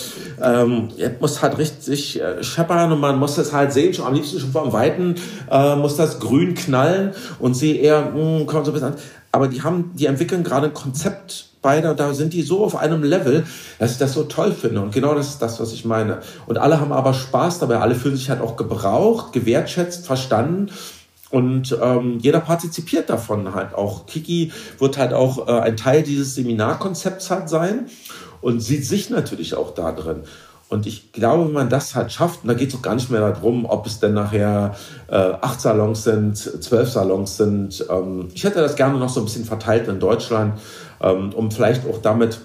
ähm, muss halt richtig äh, scheppern und man muss das halt sehen, schon am liebsten schon vom Weiten äh, muss das grün knallen und sie eher, mh, hm, kommt so ein bisschen an. Aber die haben, die entwickeln gerade ein Konzept beide, da sind die so auf einem Level, dass ich das so toll finde. Und genau das ist das, was ich meine. Und alle haben aber Spaß dabei, alle fühlen sich halt auch gebraucht, gewertschätzt, verstanden. Und ähm, jeder partizipiert davon halt auch. Kiki wird halt auch äh, ein Teil dieses Seminarkonzepts halt sein und sieht sich natürlich auch da drin. Und ich glaube, wenn man das halt schafft, da geht es auch gar nicht mehr darum, ob es denn nachher äh, acht Salons sind, zwölf Salons sind. Ähm, ich hätte das gerne noch so ein bisschen verteilt in Deutschland, ähm, um vielleicht auch damit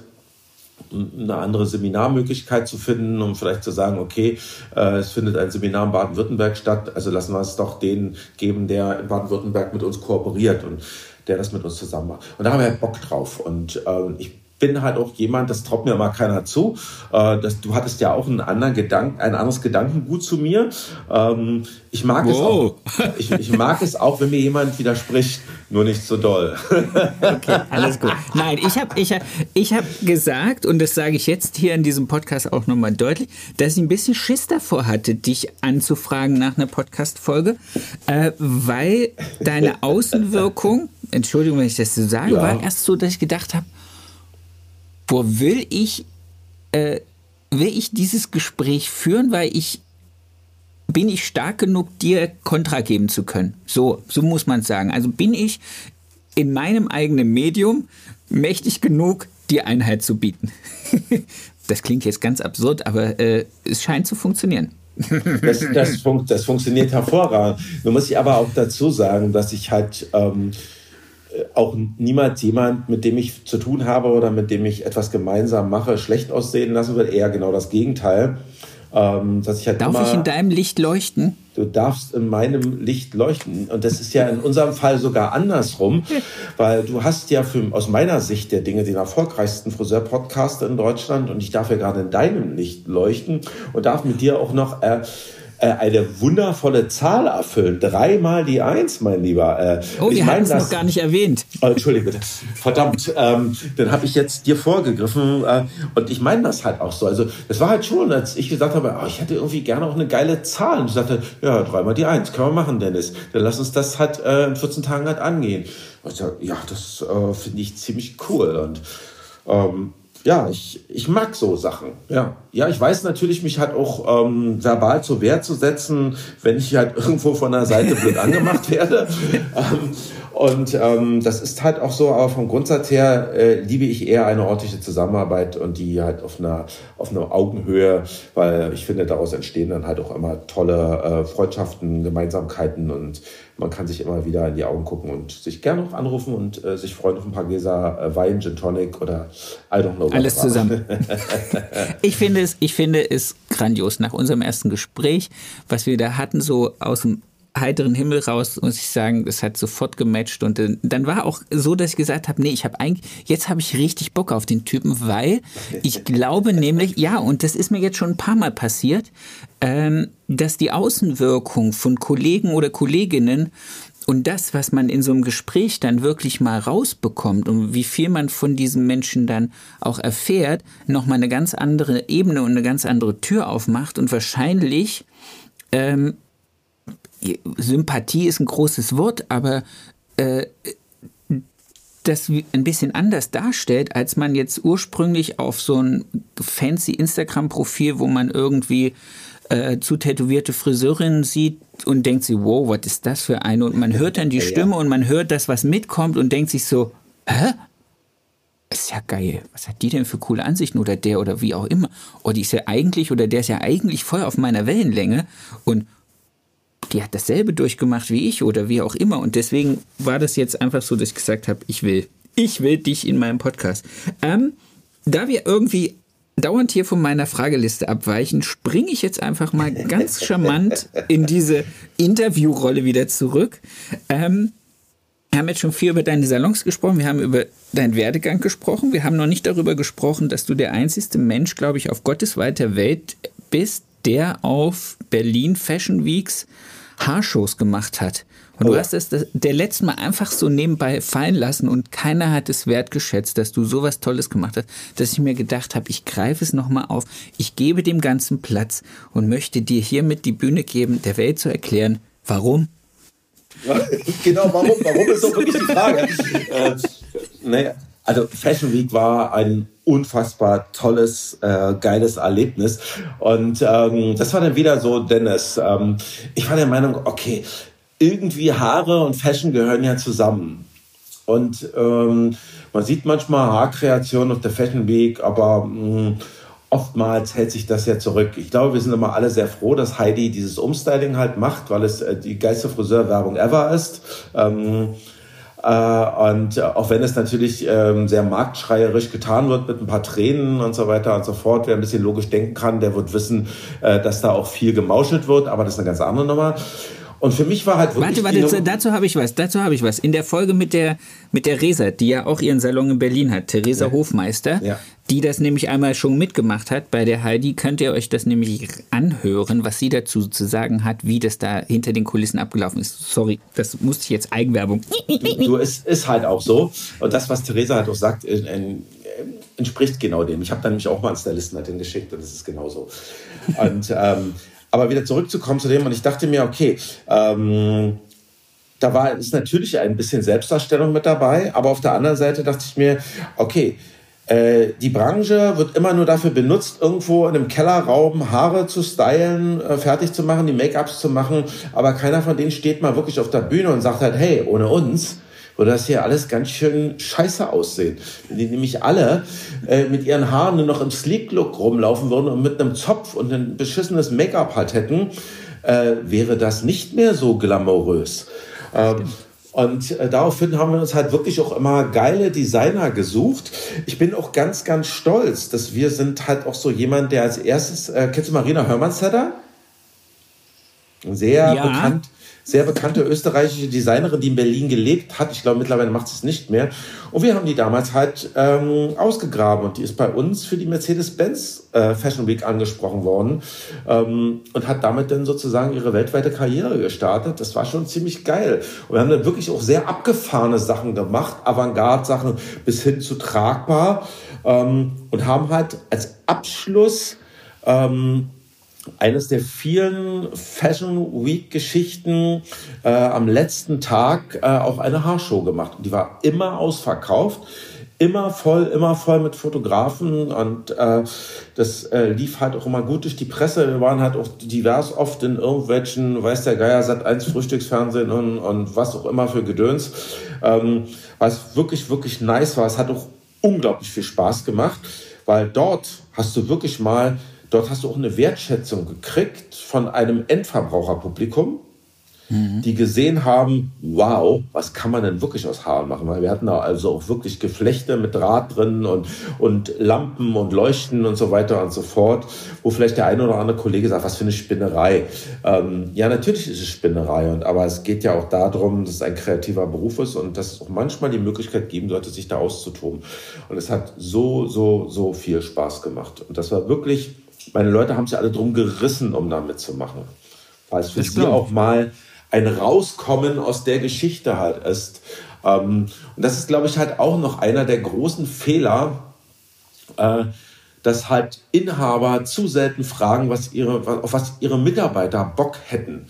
eine andere Seminarmöglichkeit zu finden, um vielleicht zu sagen, okay, äh, es findet ein Seminar in Baden-Württemberg statt, also lassen wir es doch den geben, der in Baden-Württemberg mit uns kooperiert und der das mit uns zusammen macht. Und da haben wir Bock drauf. Und äh, ich bin halt auch jemand, das traut mir mal keiner zu. Äh, das, du hattest ja auch einen anderen Gedanken, ein anderes Gedankengut zu mir. Ähm, ich mag wow. es auch. Ich, ich, mag es auch, wenn mir jemand widerspricht, nur nicht so doll. okay, alles gut. Nein, ich habe ich hab, ich hab gesagt, und das sage ich jetzt hier in diesem Podcast auch nochmal deutlich, dass ich ein bisschen Schiss davor hatte, dich anzufragen nach einer Podcast-Folge, äh, weil deine Außenwirkung, Entschuldigung, wenn ich das so sage, ja. war erst so, dass ich gedacht habe, wo will ich, äh, will ich dieses Gespräch führen, weil ich bin ich stark genug, dir Kontra geben zu können. So, so muss man sagen. Also bin ich in meinem eigenen Medium mächtig genug, dir Einheit zu bieten. das klingt jetzt ganz absurd, aber äh, es scheint zu funktionieren. Das, das, fun das funktioniert hervorragend. Nun muss ich aber auch dazu sagen, dass ich halt ähm, auch niemals jemand, mit dem ich zu tun habe oder mit dem ich etwas gemeinsam mache, schlecht aussehen lassen wird. Eher genau das Gegenteil. Ähm, dass ich halt Darf immer, ich in deinem Licht leuchten? Du darfst in meinem Licht leuchten. Und das ist ja in unserem Fall sogar andersrum, weil du hast ja für, aus meiner Sicht der Dinge den erfolgreichsten Friseur-Podcast in Deutschland und ich darf ja gerade in deinem Licht leuchten und darf mit dir auch noch äh, äh, eine wundervolle Zahl erfüllen. Dreimal die Eins, mein Lieber. Äh, oh, wir haben es noch gar nicht erwähnt. Oh, Entschuldige bitte. Verdammt, ähm, dann habe ich jetzt dir vorgegriffen. Äh, und ich meine das halt auch so. Also es war halt schon, als ich gesagt habe, oh, ich hätte irgendwie gerne auch eine geile Zahl. Und ich sagte, ja, dreimal die Eins, können wir machen, Dennis. Dann lass uns das halt äh, in 14 Tagen halt angehen. Und ich sag, ja, das äh, finde ich ziemlich cool. Und ähm, ja, ich, ich mag so Sachen. Ja. Ja, ich weiß natürlich, mich halt auch ähm, verbal zur Wehr zu setzen, wenn ich halt irgendwo von der Seite blöd angemacht werde. ähm, und ähm, das ist halt auch so, aber vom Grundsatz her äh, liebe ich eher eine ordentliche Zusammenarbeit und die halt auf einer, auf einer Augenhöhe, weil ich finde, daraus entstehen dann halt auch immer tolle äh, Freundschaften, Gemeinsamkeiten und man kann sich immer wieder in die Augen gucken und sich gerne noch anrufen und äh, sich freuen auf ein paar Gläser äh, Wein, Gin Tonic oder I don't know. Alles zusammen. ich, finde es, ich finde es grandios. Nach unserem ersten Gespräch, was wir da hatten, so aus dem heiteren Himmel raus, muss ich sagen, das hat sofort gematcht. Und äh, dann war auch so, dass ich gesagt habe, nee, ich habe eigentlich, jetzt habe ich richtig Bock auf den Typen, weil ich glaube nämlich, ja, und das ist mir jetzt schon ein paar Mal passiert, ähm, dass die Außenwirkung von Kollegen oder Kolleginnen und das, was man in so einem Gespräch dann wirklich mal rausbekommt und wie viel man von diesem Menschen dann auch erfährt, nochmal eine ganz andere Ebene und eine ganz andere Tür aufmacht und wahrscheinlich ähm, Sympathie ist ein großes Wort, aber äh, das ein bisschen anders darstellt, als man jetzt ursprünglich auf so ein fancy Instagram-Profil, wo man irgendwie äh, zu tätowierte Friseurinnen sieht und denkt sich, wow, was ist das für eine? Und man hört dann die Stimme ja. und man hört das, was mitkommt und denkt sich so, hä? ist ja geil. Was hat die denn für coole Ansichten oder der oder wie auch immer? Oder oh, die ist ja eigentlich oder der ist ja eigentlich voll auf meiner Wellenlänge und die hat dasselbe durchgemacht wie ich oder wie auch immer. Und deswegen war das jetzt einfach so, dass ich gesagt habe, ich will, ich will dich in meinem Podcast. Ähm, da wir irgendwie dauernd hier von meiner Frageliste abweichen, springe ich jetzt einfach mal ganz charmant in diese Interviewrolle wieder zurück. Ähm, wir haben jetzt schon viel über deine Salons gesprochen, wir haben über deinen Werdegang gesprochen, wir haben noch nicht darüber gesprochen, dass du der einzigste Mensch, glaube ich, auf Gottes weiter Welt bist, der auf Berlin Fashion Weeks Haarshows gemacht hat. Und oh. du hast das der letzte Mal einfach so nebenbei fallen lassen und keiner hat es wertgeschätzt, dass du sowas Tolles gemacht hast, dass ich mir gedacht habe, ich greife es nochmal auf, ich gebe dem Ganzen Platz und möchte dir hiermit die Bühne geben, der Welt zu erklären, warum. genau, warum? Warum ist doch wirklich die Frage. äh, naja, also Fashion Week war ein unfassbar tolles, äh, geiles Erlebnis. Und ähm, das war dann wieder so, Dennis, ähm, ich war der Meinung, okay, irgendwie Haare und Fashion gehören ja zusammen. Und ähm, man sieht manchmal Haarkreationen auf der Fashion Week, aber mh, mm, oftmals hält sich das ja zurück. Ich glaube, wir sind immer alle sehr froh, dass Heidi dieses Umstyling halt macht, weil es äh, die geilste Friseurwerbung ever ist. Ähm, äh, und auch wenn es natürlich ähm, sehr marktschreierisch getan wird mit ein paar Tränen und so weiter und so fort, wer ein bisschen logisch denken kann, der wird wissen, äh, dass da auch viel gemauschelt wird, aber das ist eine ganz andere Nummer. Und für mich war halt wirklich. Warte, warte, dazu habe ich was, dazu habe ich was. In der Folge mit der, mit der Resa, die ja auch ihren Salon in Berlin hat, Theresa ja. Hofmeister, ja. die das nämlich einmal schon mitgemacht hat bei der Heidi, könnt ihr euch das nämlich anhören, was sie dazu zu sagen hat, wie das da hinter den Kulissen abgelaufen ist. Sorry, das musste ich jetzt Eigenwerbung. Du, es ist halt auch so. Und das, was Theresa halt auch sagt, in, in, entspricht genau dem. Ich habe da nämlich auch mal einen Stylisten halt hingeschickt und das ist genauso. Und ähm, aber wieder zurückzukommen zu dem, und ich dachte mir, okay, ähm, da war ist natürlich ein bisschen Selbstdarstellung mit dabei, aber auf der anderen Seite dachte ich mir, okay, äh, die Branche wird immer nur dafür benutzt, irgendwo in einem Kellerraum Haare zu stylen, äh, fertig zu machen, die Make-ups zu machen, aber keiner von denen steht mal wirklich auf der Bühne und sagt halt, hey, ohne uns würde das hier alles ganz schön scheiße aussehen. Wenn die nämlich alle äh, mit ihren Haaren nur noch im Sleek-Look rumlaufen würden und mit einem Zopf und ein beschissenes Make-up halt hätten, äh, wäre das nicht mehr so glamourös. Ähm, und äh, daraufhin haben wir uns halt wirklich auch immer geile Designer gesucht. Ich bin auch ganz, ganz stolz, dass wir sind halt auch so jemand, der als erstes, äh, kennst du Marina Hörmannseder? Sehr ja. bekannt, sehr bekannte österreichische Designerin, die in Berlin gelebt hat. Ich glaube, mittlerweile macht sie es nicht mehr. Und wir haben die damals halt ähm, ausgegraben und die ist bei uns für die Mercedes-Benz äh, Fashion Week angesprochen worden ähm, und hat damit dann sozusagen ihre weltweite Karriere gestartet. Das war schon ziemlich geil. Und wir haben dann wirklich auch sehr abgefahrene Sachen gemacht, Avantgarde-Sachen bis hin zu tragbar ähm, und haben halt als Abschluss ähm, eines der vielen Fashion Week Geschichten äh, am letzten Tag äh, auch eine Haarshow gemacht. Die war immer ausverkauft, immer voll, immer voll mit Fotografen und äh, das äh, lief halt auch immer gut durch die Presse. Wir waren halt auch divers oft in irgendwelchen, weiß der Geier, Sat 1 Frühstücksfernsehen und, und was auch immer für Gedöns. Ähm, was wirklich, wirklich nice war. Es hat auch unglaublich viel Spaß gemacht, weil dort hast du wirklich mal Dort hast du auch eine Wertschätzung gekriegt von einem Endverbraucherpublikum, mhm. die gesehen haben, wow, was kann man denn wirklich aus Haaren machen? Weil wir hatten da also auch wirklich Geflechte mit Draht drin und, und Lampen und Leuchten und so weiter und so fort, wo vielleicht der eine oder andere Kollege sagt, was für eine Spinnerei. Ähm, ja, natürlich ist es Spinnerei, und, aber es geht ja auch darum, dass es ein kreativer Beruf ist und dass es auch manchmal die Möglichkeit geben sollte, sich da auszutoben. Und es hat so, so, so viel Spaß gemacht. Und das war wirklich, meine Leute haben sich alle drum gerissen, um da mitzumachen. Weil es für sie auch mal ein Rauskommen aus der Geschichte halt ist. Ähm, und das ist, glaube ich, halt auch noch einer der großen Fehler, äh, dass halt Inhaber zu selten fragen, was ihre, auf was ihre Mitarbeiter Bock hätten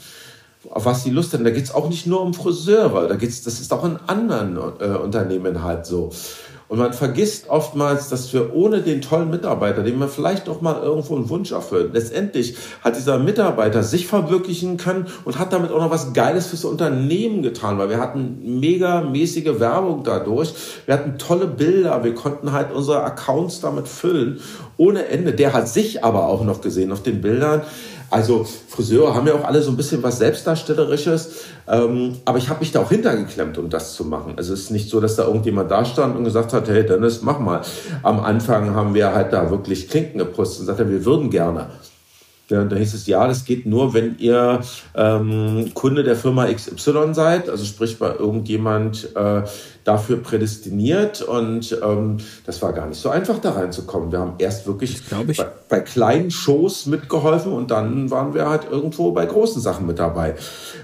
auf was sie Lust haben. Da geht es auch nicht nur um Friseure, da geht's, das ist auch in anderen äh, Unternehmen halt so. Und man vergisst oftmals, dass wir ohne den tollen Mitarbeiter, den wir vielleicht auch mal irgendwo einen Wunsch erfüllen, letztendlich hat dieser Mitarbeiter sich verwirklichen können und hat damit auch noch was Geiles fürs Unternehmen getan, weil wir hatten mega mäßige Werbung dadurch. Wir hatten tolle Bilder, wir konnten halt unsere Accounts damit füllen ohne Ende. Der hat sich aber auch noch gesehen auf den Bildern. Also Friseure haben ja auch alle so ein bisschen was Selbstdarstellerisches, ähm, aber ich habe mich da auch hintergeklemmt, um das zu machen. Also es ist nicht so, dass da irgendjemand da stand und gesagt hat, hey Dennis, mach mal. Am Anfang haben wir halt da wirklich Klinken gepustet und sagte, wir würden gerne. Ja, da hieß es, ja, das geht nur, wenn ihr ähm, Kunde der Firma XY seid, also sprich bei irgendjemand äh, dafür prädestiniert und ähm, das war gar nicht so einfach da reinzukommen. Wir haben erst wirklich bei, bei, kleinen Shows mitgeholfen und dann waren wir halt irgendwo bei großen Sachen mit dabei.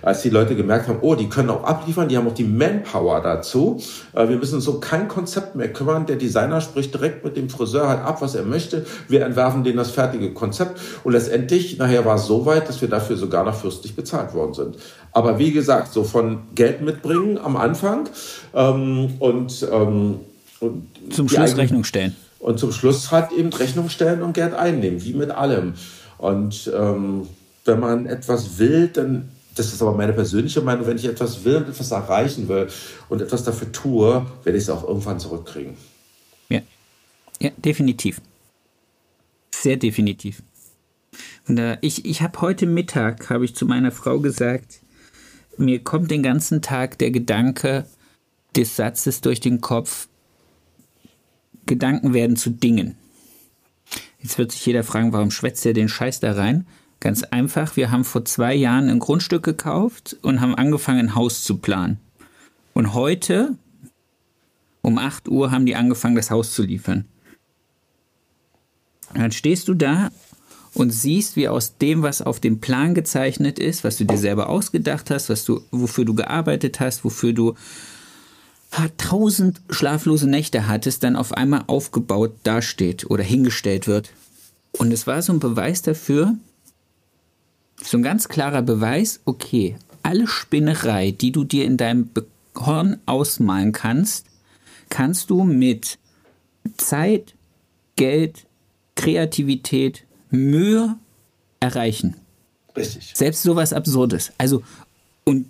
Als die Leute gemerkt haben, oh, die können auch abliefern, die haben auch die Manpower dazu. Äh, wir müssen uns um kein Konzept mehr kümmern. Der Designer spricht direkt mit dem Friseur halt ab, was er möchte. Wir entwerfen denen das fertige Konzept und letztendlich, nachher war es so weit, dass wir dafür sogar noch fürstlich bezahlt worden sind. Aber wie gesagt, so von Geld mitbringen am Anfang ähm, und, ähm, und zum Schluss Rechnung stellen. Und zum Schluss halt eben Rechnung stellen und Geld einnehmen, wie mit allem. Und ähm, wenn man etwas will, dann, das ist aber meine persönliche Meinung, wenn ich etwas will und etwas erreichen will und etwas dafür tue, werde ich es auch irgendwann zurückkriegen. Ja, ja definitiv. Sehr definitiv. Und äh, ich, ich habe heute Mittag, habe ich zu meiner Frau gesagt, mir kommt den ganzen Tag der Gedanke des Satzes durch den Kopf, Gedanken werden zu Dingen. Jetzt wird sich jeder fragen, warum schwätzt er den Scheiß da rein? Ganz einfach, wir haben vor zwei Jahren ein Grundstück gekauft und haben angefangen, ein Haus zu planen. Und heute, um 8 Uhr, haben die angefangen, das Haus zu liefern. Dann stehst du da und siehst, wie aus dem, was auf dem Plan gezeichnet ist, was du dir selber ausgedacht hast, was du, wofür du gearbeitet hast, wofür du tausend schlaflose Nächte hattest, dann auf einmal aufgebaut dasteht oder hingestellt wird. Und es war so ein Beweis dafür, so ein ganz klarer Beweis, okay, alle Spinnerei, die du dir in deinem Horn ausmalen kannst, kannst du mit Zeit, Geld, Kreativität, Mühe erreichen. Richtig. Selbst sowas Absurdes. Also, und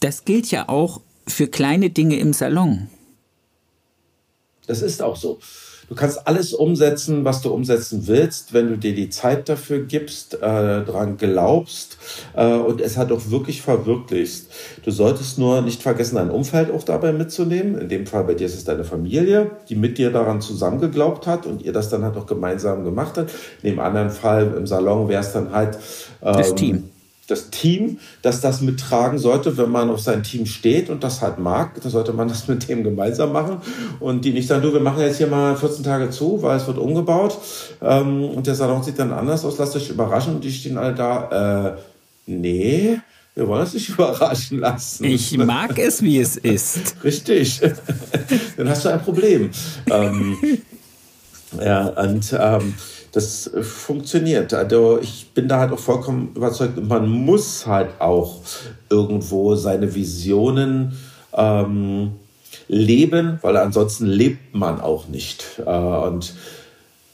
das gilt ja auch für kleine Dinge im Salon. Das ist auch so. Du kannst alles umsetzen, was du umsetzen willst, wenn du dir die Zeit dafür gibst, äh, daran glaubst äh, und es halt auch wirklich verwirklichst. Du solltest nur nicht vergessen, dein Umfeld auch dabei mitzunehmen. In dem Fall bei dir ist es deine Familie, die mit dir daran zusammengeglaubt hat und ihr das dann halt auch gemeinsam gemacht hat. In dem anderen Fall im Salon wäre es dann halt ähm, das Team das Team, das das mittragen sollte, wenn man auf sein Team steht und das halt mag, dann sollte man das mit dem gemeinsam machen und die nicht sagen, du, wir machen jetzt hier mal 14 Tage zu, weil es wird umgebaut ähm, und der Salon sieht dann anders aus, lasst euch überraschen und die stehen alle da, äh, nee, wir wollen uns nicht überraschen lassen. Ich mag es, wie es ist. Richtig. dann hast du ein Problem. ähm, ja, und ähm, das äh, funktioniert. Also ich bin da halt auch vollkommen überzeugt, man muss halt auch irgendwo seine Visionen ähm, leben, weil ansonsten lebt man auch nicht. Äh, und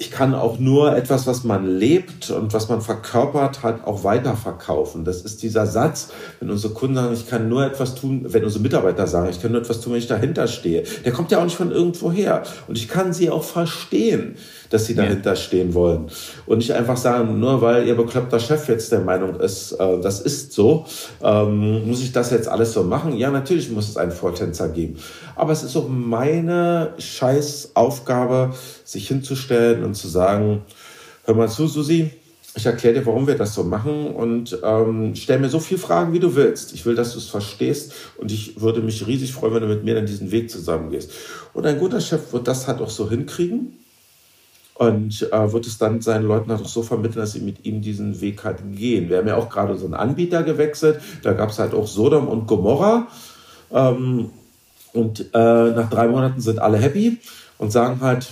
ich kann auch nur etwas, was man lebt und was man verkörpert hat, auch weiterverkaufen. Das ist dieser Satz, wenn unsere Kunden sagen, ich kann nur etwas tun, wenn unsere Mitarbeiter sagen, ich kann nur etwas tun, wenn ich dahinter stehe. Der kommt ja auch nicht von irgendwo her. Und ich kann sie auch verstehen dass sie dahinter ja. stehen wollen. Und nicht einfach sagen, nur weil ihr bekloppter Chef jetzt der Meinung ist, äh, das ist so, ähm, muss ich das jetzt alles so machen? Ja, natürlich muss es einen Vortänzer geben. Aber es ist auch meine Scheißaufgabe, sich hinzustellen und zu sagen, hör mal zu, Susi, ich erkläre dir, warum wir das so machen und ähm, stell mir so viele Fragen, wie du willst. Ich will, dass du es verstehst und ich würde mich riesig freuen, wenn du mit mir dann diesen Weg zusammen gehst. Und ein guter Chef wird das halt auch so hinkriegen und äh, wird es dann seinen Leuten halt auch so vermitteln, dass sie mit ihm diesen Weg halt gehen. Wir haben ja auch gerade so einen Anbieter gewechselt, da gab es halt auch Sodom und Gomorra. Ähm, und äh, nach drei Monaten sind alle happy und sagen halt,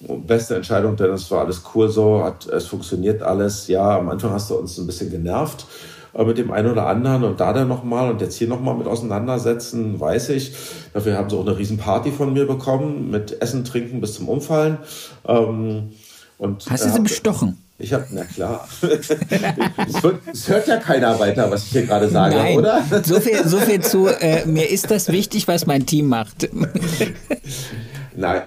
beste Entscheidung, denn es war alles cool so, hat, es funktioniert alles. Ja, am Anfang hast du uns ein bisschen genervt äh, mit dem einen oder anderen und da dann nochmal und jetzt hier nochmal mit auseinandersetzen, weiß ich. Dafür haben sie auch eine riesen Party von mir bekommen, mit Essen, Trinken bis zum Umfallen. Ähm, und, Hast du sie äh, bestochen? Ich habe, na klar. es, hört ja keiner weiter, was ich hier gerade sage, Nein. oder? so, viel, so viel zu, äh, mir ist das wichtig, was mein Team macht. Nein,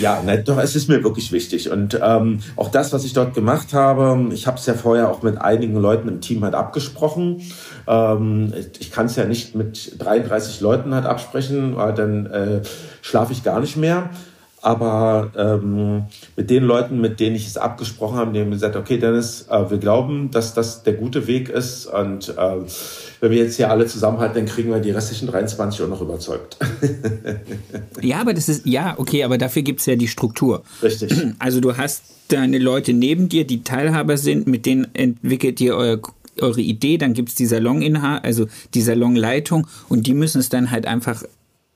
ja, nein, doch, es ist mir wirklich wichtig. Und ähm, auch das, was ich dort gemacht habe, ich habe es ja vorher auch mit einigen Leuten im Team halt abgesprochen. Ähm, ich kann es ja nicht mit 33 Leuten halt absprechen, weil dann äh, schlafe ich gar nicht mehr. Aber ähm, mit den Leuten, mit denen ich es abgesprochen habe, die haben gesagt, okay, Dennis, äh, wir glauben, dass das der gute Weg ist. Und äh, wenn wir jetzt hier alle zusammenhalten, dann kriegen wir die restlichen 23 auch noch überzeugt. ja, aber das ist, ja, okay, aber dafür gibt es ja die Struktur. Richtig. Also du hast deine Leute neben dir, die Teilhaber sind, mit denen entwickelt ihr euer eure Idee, dann gibt es die Saloninhaber, also die Salonleitung und die müssen es dann halt einfach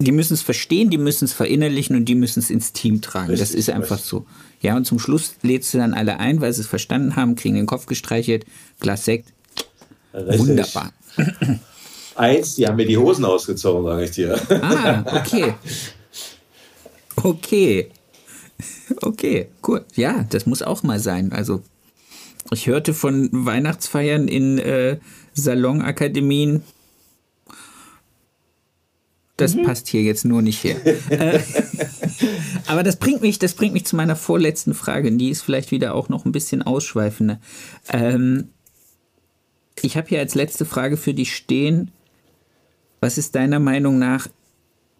die müssen es verstehen, die müssen es verinnerlichen und die müssen es ins Team tragen. Richtig, das ist einfach richtig. so. Ja, und zum Schluss lädst du dann alle ein, weil sie es verstanden haben, kriegen den Kopf gestreichelt, Glas Sekt. Richtig. Wunderbar. Eins, die haben mir die Hosen ausgezogen, sage ich dir. Ah, okay. Okay. Okay, cool. Ja, das muss auch mal sein. Also, ich hörte von Weihnachtsfeiern in äh, Salonakademien, das mhm. passt hier jetzt nur nicht her. Äh, aber das bringt mich, das bringt mich zu meiner vorletzten Frage. Die ist vielleicht wieder auch noch ein bisschen ausschweifender. Ähm, ich habe hier als letzte Frage für dich stehen. Was ist deiner Meinung nach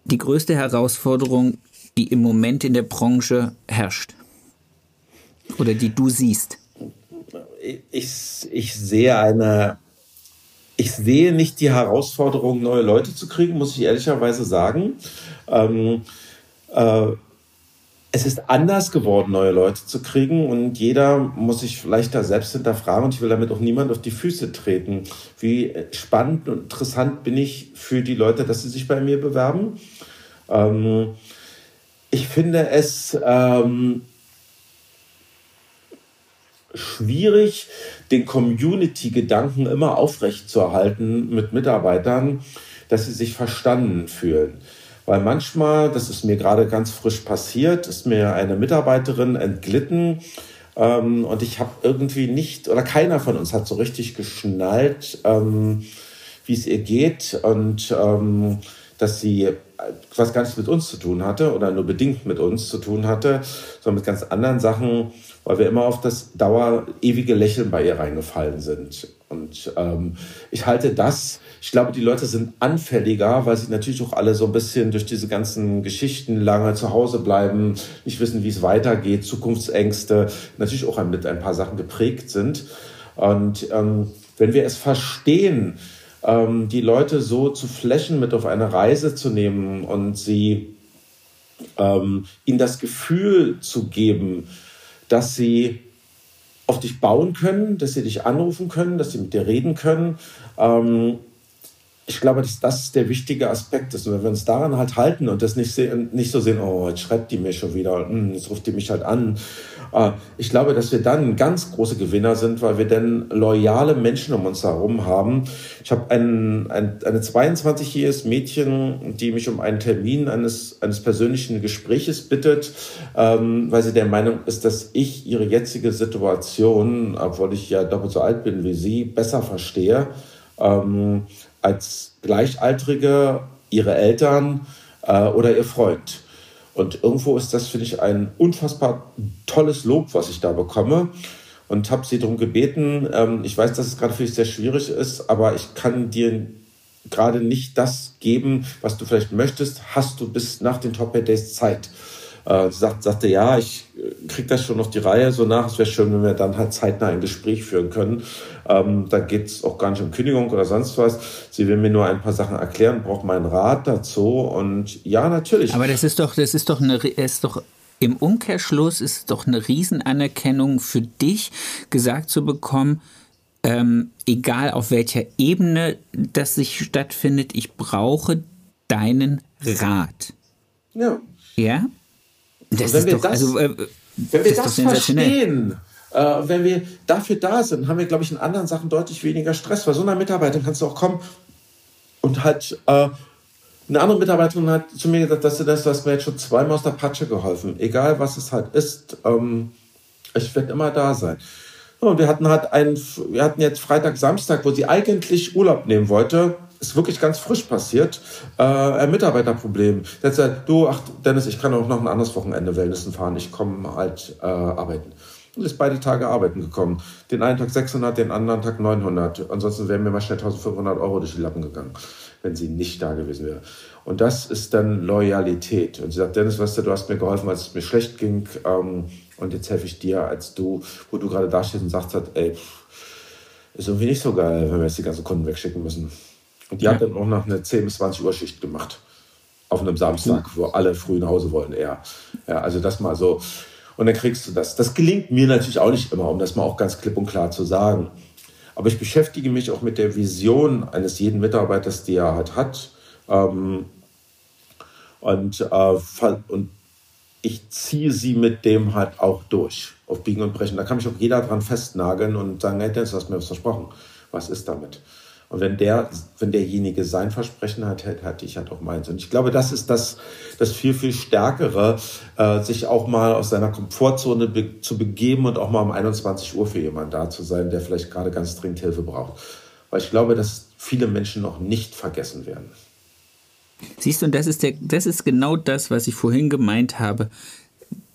die größte Herausforderung, die im Moment in der Branche herrscht? Oder die du siehst? Ich, ich sehe eine ich sehe nicht die Herausforderung, neue Leute zu kriegen, muss ich ehrlicherweise sagen. Ähm, äh, es ist anders geworden, neue Leute zu kriegen und jeder muss sich vielleicht da selbst hinterfragen und ich will damit auch niemand auf die Füße treten. Wie spannend und interessant bin ich für die Leute, dass sie sich bei mir bewerben. Ähm, ich finde es ähm, schwierig, den Community-Gedanken immer aufrechtzuerhalten mit Mitarbeitern, dass sie sich verstanden fühlen. Weil manchmal, das ist mir gerade ganz frisch passiert, ist mir eine Mitarbeiterin entglitten ähm, und ich habe irgendwie nicht, oder keiner von uns hat so richtig geschnallt, ähm, wie es ihr geht und ähm, dass sie was nichts mit uns zu tun hatte oder nur bedingt mit uns zu tun hatte, sondern mit ganz anderen Sachen, weil wir immer auf das dauer ewige Lächeln bei ihr reingefallen sind. Und ähm, ich halte das, ich glaube, die Leute sind anfälliger, weil sie natürlich auch alle so ein bisschen durch diese ganzen Geschichten lange zu Hause bleiben, nicht wissen, wie es weitergeht, Zukunftsängste, natürlich auch mit ein paar Sachen geprägt sind. Und ähm, wenn wir es verstehen, ähm, die Leute so zu flächen, mit auf eine Reise zu nehmen und sie ähm, ihnen das Gefühl zu geben, dass sie auf dich bauen können, dass sie dich anrufen können, dass sie mit dir reden können, ähm, ich glaube, dass das der wichtige Aspekt ist. Und wenn wir uns daran halt halten und das nicht, sehen, nicht so sehen, oh, jetzt schreibt die mir schon wieder, hm, jetzt ruft die mich halt an. Äh, ich glaube, dass wir dann ganz große Gewinner sind, weil wir dann loyale Menschen um uns herum haben. Ich habe ein, ein, eine 22-jähriges Mädchen, die mich um einen Termin eines, eines persönlichen Gespräches bittet, ähm, weil sie der Meinung ist, dass ich ihre jetzige Situation, obwohl ich ja doppelt so alt bin wie sie, besser verstehe. Ähm, als Gleichaltrige, ihre Eltern äh, oder ihr Freund. Und irgendwo ist das, finde ich, ein unfassbar tolles Lob, was ich da bekomme. Und habe sie darum gebeten, ähm, ich weiß, dass es gerade für dich sehr schwierig ist, aber ich kann dir gerade nicht das geben, was du vielleicht möchtest. Hast du bis nach den Top Days Zeit? Äh, sagt, sagte, ja, ich äh, kriege das schon auf die Reihe so nach. Es wäre schön, wenn wir dann halt zeitnah ein Gespräch führen können. Ähm, da geht es auch gar nicht um Kündigung oder sonst was. Sie will mir nur ein paar Sachen erklären, braucht meinen Rat dazu. Und ja, natürlich. Aber das ist doch, das ist doch eine, ist doch im Umkehrschluss ist doch eine Riesenanerkennung für dich, gesagt zu bekommen, ähm, egal auf welcher Ebene das sich stattfindet, ich brauche deinen Rat. Ja. Ja? Das wenn wir doch, das, also, äh, wenn wir das, das verstehen, äh, wenn wir dafür da sind, haben wir, glaube ich, in anderen Sachen deutlich weniger Stress. Bei so einer Mitarbeiterin kannst du auch kommen und halt äh, eine andere Mitarbeiterin hat zu mir gesagt, dass du das, du hast mir jetzt schon zweimal aus der Patsche geholfen. Egal was es halt ist, ähm, ich werde immer da sein. Und wir hatten halt einen, wir hatten jetzt Freitag, Samstag, wo sie eigentlich Urlaub nehmen wollte ist wirklich ganz frisch passiert, äh, ein Mitarbeiterproblem. Der hat gesagt, du, ach Dennis, ich kann auch noch ein anderes Wochenende Wellnessen fahren, ich komme halt äh, arbeiten. Und ist beide Tage arbeiten gekommen. Den einen Tag 600, den anderen Tag 900. Ansonsten wären mir mal schnell 1500 Euro durch die Lappen gegangen, wenn sie nicht da gewesen wäre. Und das ist dann Loyalität. Und sie sagt, Dennis, weißt du, du hast mir geholfen, als es mir schlecht ging. Ähm, und jetzt helfe ich dir, als du, wo du gerade da stehst und sagst, ey, ist irgendwie nicht so geil, wenn wir jetzt die ganzen Kunden wegschicken müssen. Und die ja. hat dann auch noch eine 10 bis 20 Uhr Schicht gemacht. Auf einem Samstag, wo alle früh nach Hause wollen eher. Ja, also das mal so. Und dann kriegst du das. Das gelingt mir natürlich auch nicht immer, um das mal auch ganz klipp und klar zu sagen. Aber ich beschäftige mich auch mit der Vision eines jeden Mitarbeiters, die er halt hat. Ähm, und, äh, und ich ziehe sie mit dem halt auch durch, auf Biegen und Brechen. Da kann mich auch jeder dran festnageln und sagen, hey, Dennis, du hast mir was versprochen. Was ist damit? Und wenn der, wenn derjenige sein Versprechen hat, hatte ich halt auch meins. Und ich glaube, das ist das, das viel, viel Stärkere, äh, sich auch mal aus seiner Komfortzone be zu begeben und auch mal um 21 Uhr für jemanden da zu sein, der vielleicht gerade ganz dringend Hilfe braucht. Weil ich glaube, dass viele Menschen noch nicht vergessen werden. Siehst du, und das ist, der, das ist genau das, was ich vorhin gemeint habe.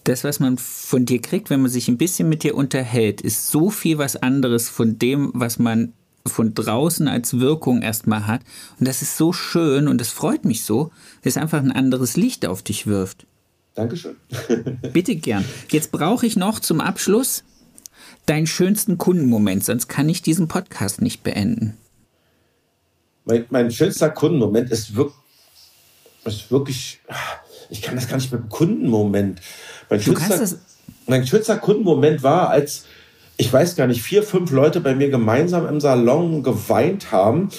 Das, was man von dir kriegt, wenn man sich ein bisschen mit dir unterhält, ist so viel was anderes von dem, was man von draußen als Wirkung erstmal hat. Und das ist so schön und das freut mich so, dass es einfach ein anderes Licht auf dich wirft. Dankeschön. Bitte gern. Jetzt brauche ich noch zum Abschluss deinen schönsten Kundenmoment, sonst kann ich diesen Podcast nicht beenden. Mein, mein schönster Kundenmoment ist wirklich, ist wirklich, ich kann das gar nicht mit dem Kundenmoment. Mein schönster, mein schönster Kundenmoment war, als ich weiß gar nicht, vier, fünf Leute bei mir gemeinsam im Salon geweint haben,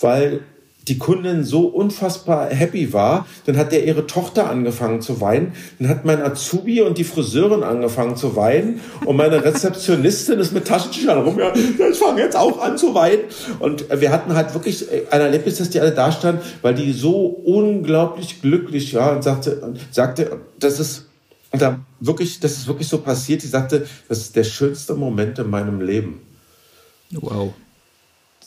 weil die Kundin so unfassbar happy war, dann hat der ihre Tochter angefangen zu weinen, dann hat mein Azubi und die Friseurin angefangen zu weinen. Und meine Rezeptionistin ist mit Taschentüchern rum, ja, ich fange jetzt auch an zu weinen. Und wir hatten halt wirklich ein Erlebnis, dass die alle da standen, weil die so unglaublich glücklich war und sagte, sagte, das ist und da wirklich, das ist wirklich so passiert. Die sagte, das ist der schönste Moment in meinem Leben. Wow.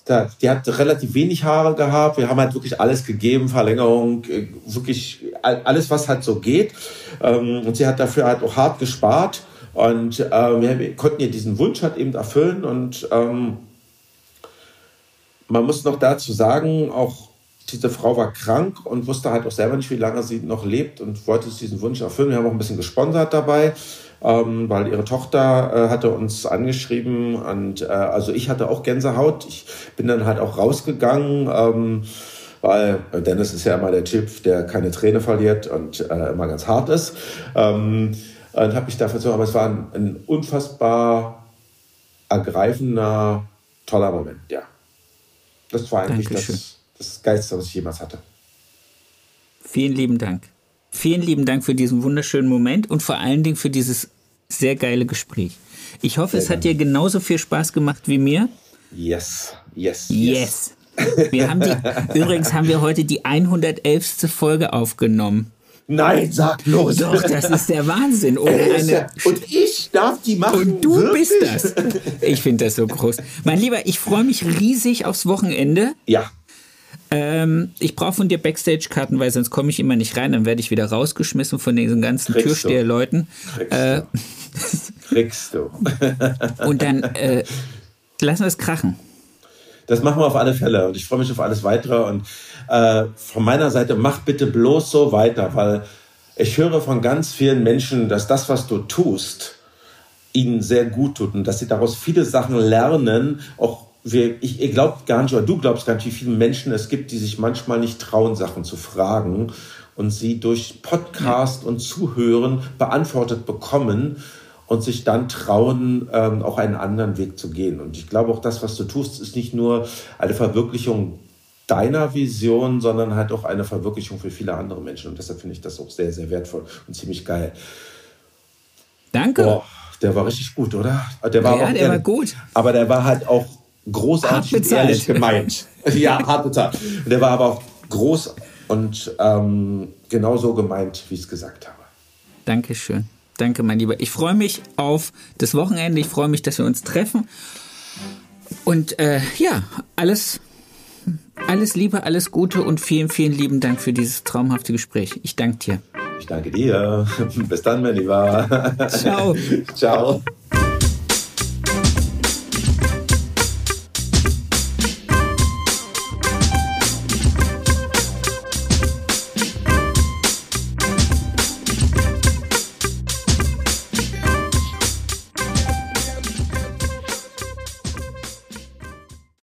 Da, die hat relativ wenig Haare gehabt. Wir haben halt wirklich alles gegeben, Verlängerung, äh, wirklich alles, was halt so geht. Ähm, und sie hat dafür halt auch hart gespart. Und äh, wir konnten ihr diesen Wunsch halt eben erfüllen. Und ähm, man muss noch dazu sagen, auch diese Frau war krank und wusste halt auch selber nicht, wie lange sie noch lebt und wollte diesen Wunsch erfüllen. Wir haben auch ein bisschen gesponsert dabei, ähm, weil ihre Tochter äh, hatte uns angeschrieben und äh, also ich hatte auch Gänsehaut. Ich bin dann halt auch rausgegangen. Ähm, weil Dennis ist ja immer der Typ, der keine Träne verliert und äh, immer ganz hart ist. Ähm, und habe mich dafür so, aber es war ein, ein unfassbar ergreifender, toller Moment, ja. Das war eigentlich Dankeschön. das das Geilste, was ich jemals hatte. Vielen lieben Dank. Vielen lieben Dank für diesen wunderschönen Moment und vor allen Dingen für dieses sehr geile Gespräch. Ich hoffe, sehr es hat dir genauso viel Spaß gemacht wie mir. Yes, yes, yes. yes. Wir haben die, übrigens haben wir heute die 111. Folge aufgenommen. Nein, sag los. Doch, das ist der Wahnsinn. Eine und ich darf die machen. Und du wirklich? bist das. Ich finde das so groß. Mein Lieber, ich freue mich riesig aufs Wochenende. Ja. Ähm, ich brauche von dir Backstage-Karten, weil sonst komme ich immer nicht rein. Dann werde ich wieder rausgeschmissen von diesen ganzen Türsteherleuten. Kriegst, äh, Kriegst du. und dann äh, lassen wir es krachen. Das machen wir auf alle Fälle und ich freue mich auf alles weitere und äh, von meiner Seite mach bitte bloß so weiter, weil ich höre von ganz vielen Menschen, dass das, was du tust, ihnen sehr gut tut und dass sie daraus viele Sachen lernen, auch wir, ich, ihr glaubt gar nicht, oder du glaubst gar nicht, wie viele Menschen es gibt, die sich manchmal nicht trauen, Sachen zu fragen und sie durch Podcast und Zuhören beantwortet bekommen und sich dann trauen, ähm, auch einen anderen Weg zu gehen. Und ich glaube auch das, was du tust, ist nicht nur eine Verwirklichung deiner Vision, sondern halt auch eine Verwirklichung für viele andere Menschen. Und deshalb finde ich das auch sehr, sehr wertvoll und ziemlich geil. Danke. Boah, der war richtig gut, oder? Der war ja, der war gut. Aber der war halt auch großartig und ehrlich gemeint. ja, hart bezahlt. Der war aber auch groß und ähm, genauso gemeint, wie ich es gesagt habe. Dankeschön. Danke, mein Lieber. Ich freue mich auf das Wochenende. Ich freue mich, dass wir uns treffen. Und äh, ja, alles, alles Liebe, alles Gute und vielen, vielen lieben Dank für dieses traumhafte Gespräch. Ich danke dir. Ich danke dir. Bis dann, mein Lieber. Ciao. Ciao.